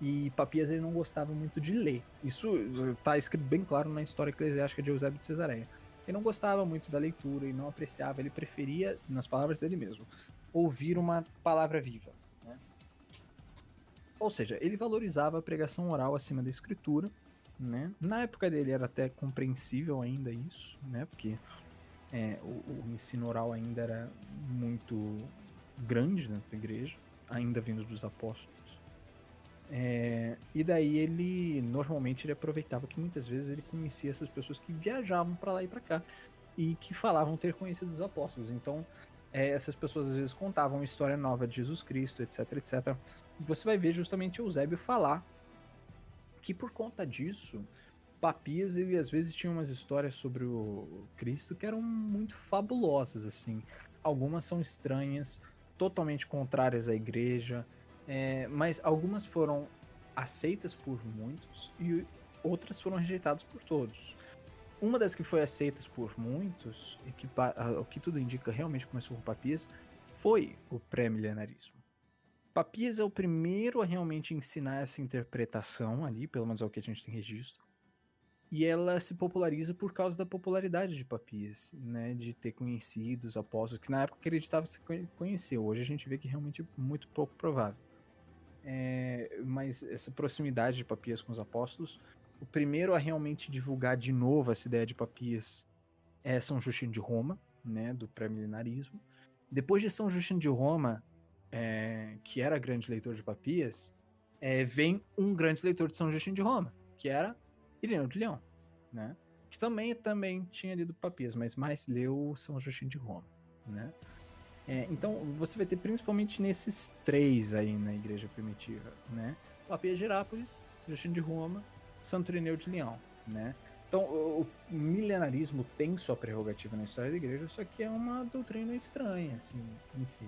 E Papias ele não gostava muito de ler. Isso está escrito bem claro na história eclesiástica de Eusébio de Cesareia. Ele não gostava muito da leitura e não apreciava, ele preferia, nas palavras dele mesmo, ouvir uma palavra viva. Né? Ou seja, ele valorizava a pregação oral acima da escritura. Né? Na época dele era até compreensível ainda isso, né? porque é, o, o, ensino oral ainda era muito grande dentro da igreja, ainda vindo dos apóstolos. É, e daí ele normalmente ele aproveitava que muitas vezes ele conhecia essas pessoas que viajavam para lá e para cá e que falavam ter conhecido os apóstolos. Então é, essas pessoas às vezes contavam história nova de Jesus Cristo, etc, etc. E você vai ver justamente Eusébio falar que por conta disso Papias ele às vezes tinha umas histórias sobre o Cristo que eram muito fabulosas assim. Algumas são estranhas, totalmente contrárias à igreja é, mas algumas foram aceitas por muitos e outras foram rejeitadas por todos. Uma das que foi aceitas por muitos, e que o que tudo indica realmente começou com Papias, foi o pré-milenarismo. Papias é o primeiro a realmente ensinar essa interpretação ali, pelo menos é o que a gente tem registro. E ela se populariza por causa da popularidade de Papias, né? De ter conhecido os apóstolos, que na época acreditava se conhecer. Hoje a gente vê que realmente é muito pouco provável é, mas essa proximidade de Papias com os apóstolos. O primeiro a realmente divulgar de novo essa ideia de Papias é São Justino de Roma, né, do pré-milenarismo. Depois de São Justino de Roma, é, que era grande leitor de Papias, é, vem um grande leitor de São Justino de Roma, que era Irineu de Leão, né? Que também, também tinha lido Papias, mas mais leu São Justino de Roma, né? É, então, você vai ter principalmente nesses três aí na igreja primitiva, né? Papia de Herápolis, Justino de Roma, Santo Irineu de Leão, né? Então, o, o milenarismo tem sua prerrogativa na história da igreja, só que é uma doutrina estranha, assim, em si.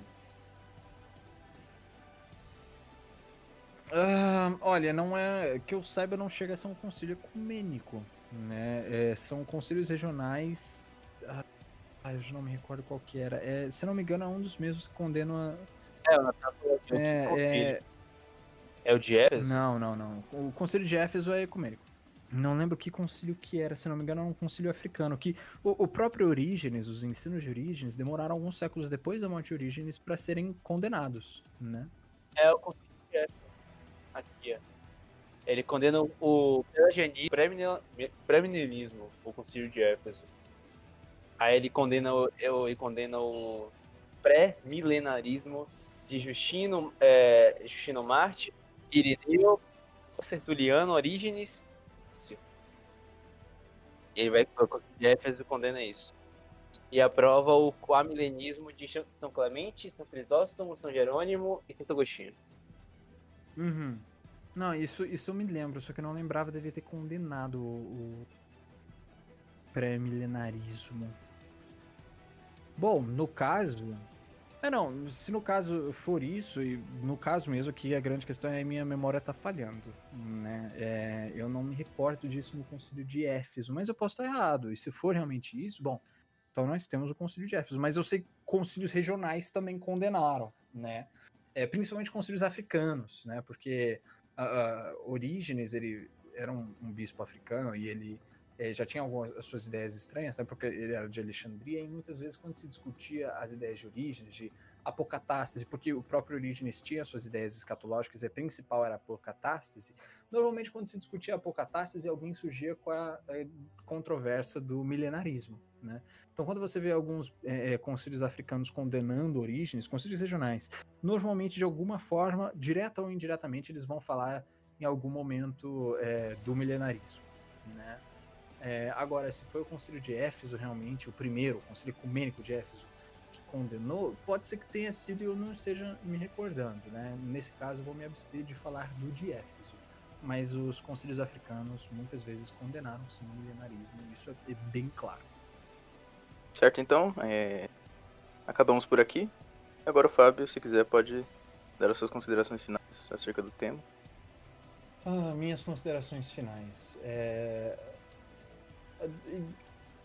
Uh, olha, não é. Que eu saiba, não chega a ser um concílio ecumênico, né? É, são concílios regionais ah, eu já não me recordo qual que era. É, se não me engano, é um dos mesmos que condena. É, o é, é... é o de Éfeso? Não, não, não. O concílio de Éfeso é ecumênico. Não lembro que concílio que era, se não me engano, era um concílio africano. Que o, o próprio Orígenes, os ensinos de Orígenes, demoraram alguns séculos depois da morte de Orígenes para serem condenados, né? É o concílio de Éfeso. Aqui, ó. Ele condena o pelagianismo, preminilismo, o concílio de Éfeso. Aí ele condena o, ele condena o pré-milenarismo de Justino, é, Justino Marte, Irineu, Sertuliano, Orígenes. Ele vai de Éfeso condena isso. e aprova o quamilenismo de São Clemente, São Crisóstomo, São Jerônimo e Santo Agostinho. Uhum. Não, isso, isso eu me lembro, só que eu não lembrava, devia ter condenado o, o pré-milenarismo. Bom, no caso. É não, se no caso for isso, e no caso mesmo que a grande questão é a minha memória tá falhando, né? É, eu não me recordo disso no concílio de Éfeso, mas eu posso estar errado. E se for realmente isso, bom, então nós temos o concílio de Éfeso. Mas eu sei que concílios regionais também condenaram, né? É, principalmente concílios africanos, né? Porque uh, Orígenes, ele era um, um bispo africano e ele é, já tinha algumas suas ideias estranhas, né, porque ele era de Alexandria, e muitas vezes quando se discutia as ideias de Orígenes, de apocatástase, porque o próprio Orígenes tinha suas ideias escatológicas, e a principal era a apocatástase, normalmente quando se discutia a apocatástase, alguém surgia com a, a controvérsia do milenarismo. Né? Então, quando você vê alguns é, é concílios africanos condenando Orígenes, concílios regionais, normalmente, de alguma forma, direta ou indiretamente, eles vão falar em algum momento é, do milenarismo. Né? É, agora, se foi o concílio de Éfeso realmente, o primeiro, o concílio ecumênico de Éfeso, que condenou, pode ser que tenha sido e eu não esteja me recordando, né? Nesse caso, eu vou me abster de falar do de Éfeso. Mas os concílios africanos muitas vezes condenaram sim o milenarismo, isso é bem claro. Certo, então, é... acabamos por aqui. Agora, Fábio, se quiser, pode dar as suas considerações finais acerca do tema. Ah, minhas considerações finais. É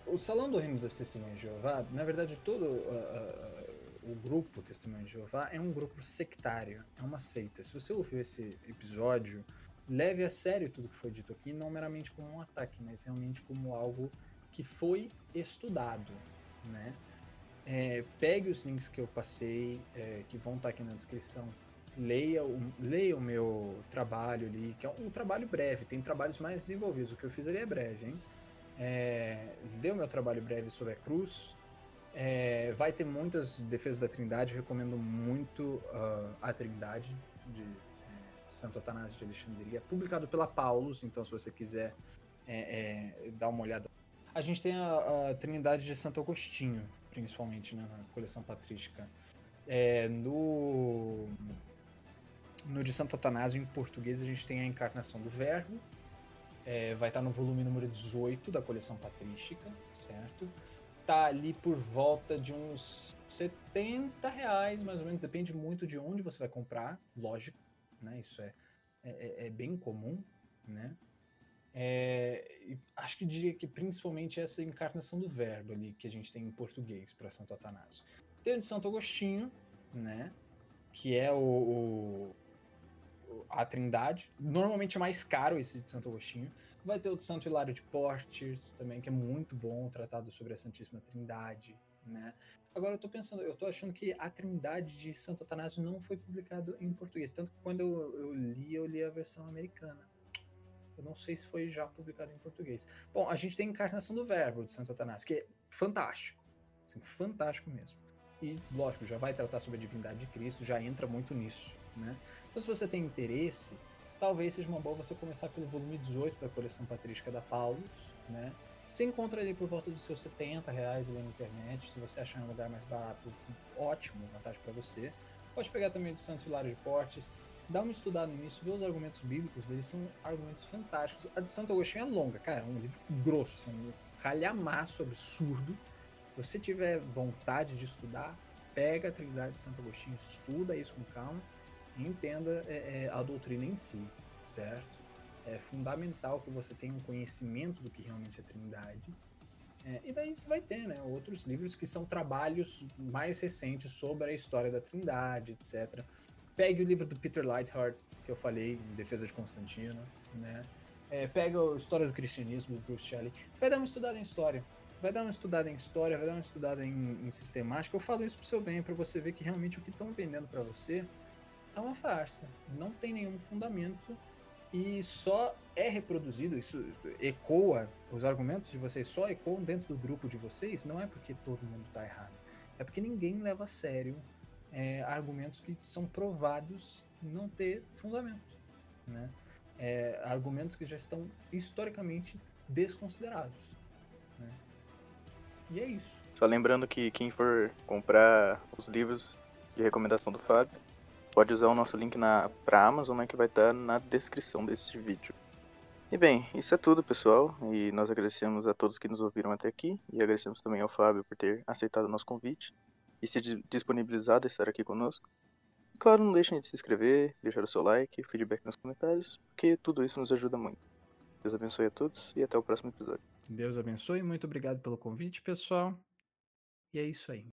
o Salão do Reino das Testemunhas de Jeová, na verdade, todo uh, uh, o grupo Testemunhas de Jeová é um grupo sectário, é uma seita. Se você ouviu esse episódio, leve a sério tudo que foi dito aqui, não meramente como um ataque, mas realmente como algo que foi estudado, né? É, pegue os links que eu passei, é, que vão estar aqui na descrição, leia o, leia o meu trabalho ali, que é um trabalho breve, tem trabalhos mais desenvolvidos, o que eu fiz ali é breve, hein? É, o meu trabalho breve sobre a cruz. É, vai ter muitas defesas da Trindade, recomendo muito uh, a Trindade de é, Santo Atanásio de Alexandria, publicado pela Paulus, então se você quiser é, é, dar uma olhada. A gente tem a, a Trindade de Santo Agostinho, principalmente né, na coleção patrística. É, no, no de Santo Atanásio, em português, a gente tem a encarnação do Verbo, é, vai estar no volume número 18 da coleção patrística, certo? Tá ali por volta de uns 70 reais, mais ou menos, depende muito de onde você vai comprar, lógico, né? Isso é, é, é bem comum, né? É, acho que diria que principalmente essa encarnação do verbo ali que a gente tem em português para Santo Atanásio. Tem o de Santo Agostinho, né? Que é o, o a Trindade. Normalmente é mais caro esse de Santo Agostinho. Vai ter o de Santo Hilário de Portes também, que é muito bom, tratado sobre a Santíssima Trindade, né? Agora eu tô pensando, eu tô achando que a Trindade de Santo Atanásio não foi publicado em português, tanto que quando eu, eu li, eu li a versão americana. Eu não sei se foi já publicado em português. Bom, a gente tem a Encarnação do Verbo de Santo Atanásio, que é fantástico. Assim, fantástico mesmo. E, lógico, já vai tratar sobre a divindade de Cristo, já entra muito nisso, né? Então, se você tem interesse, talvez seja uma boa você começar pelo volume 18 da coleção patrística da Paulus, né? Você encontra ali por volta dos seus 70 reais ali na internet. Se você achar um lugar mais barato, ótimo, vantagem para você. Pode pegar também o de Santo Hilário de Portes, dá uma estudada nisso, ver os argumentos bíblicos deles, são argumentos fantásticos. A de Santo Agostinho é longa, cara, é um livro grosso, assim, um calhamaço absurdo. Se você tiver vontade de estudar, pega a Trindade de Santo Agostinho, estuda isso com calma entenda é, é, a doutrina em si, certo? É fundamental que você tenha um conhecimento do que realmente é Trindade. É, e daí você vai ter né, outros livros que são trabalhos mais recentes sobre a história da Trindade, etc. Pegue o livro do Peter Lightheart, que eu falei, em Defesa de Constantino, né? É, pega a História do Cristianismo, do Bruce Shelley. Vai dar uma estudada em história. Vai dar uma estudada em história, vai dar uma estudada em, em sistemática. Eu falo isso pro seu bem, para você ver que realmente o que estão vendendo para você é uma farsa. Não tem nenhum fundamento e só é reproduzido, isso ecoa, os argumentos de vocês só ecoam dentro do grupo de vocês, não é porque todo mundo está errado. É porque ninguém leva a sério é, argumentos que são provados não ter fundamento. Né? É, argumentos que já estão historicamente desconsiderados. Né? E é isso. Só lembrando que quem for comprar os livros de recomendação do Fábio, pode usar o nosso link na pra Amazon, né, que vai estar na descrição desse vídeo. E bem, isso é tudo, pessoal. E nós agradecemos a todos que nos ouviram até aqui. E agradecemos também ao Fábio por ter aceitado o nosso convite e se disponibilizado a estar aqui conosco. E, claro, não deixem de se inscrever, deixar o seu like, feedback nos comentários, porque tudo isso nos ajuda muito. Deus abençoe a todos e até o próximo episódio. Deus abençoe, muito obrigado pelo convite, pessoal. E é isso aí.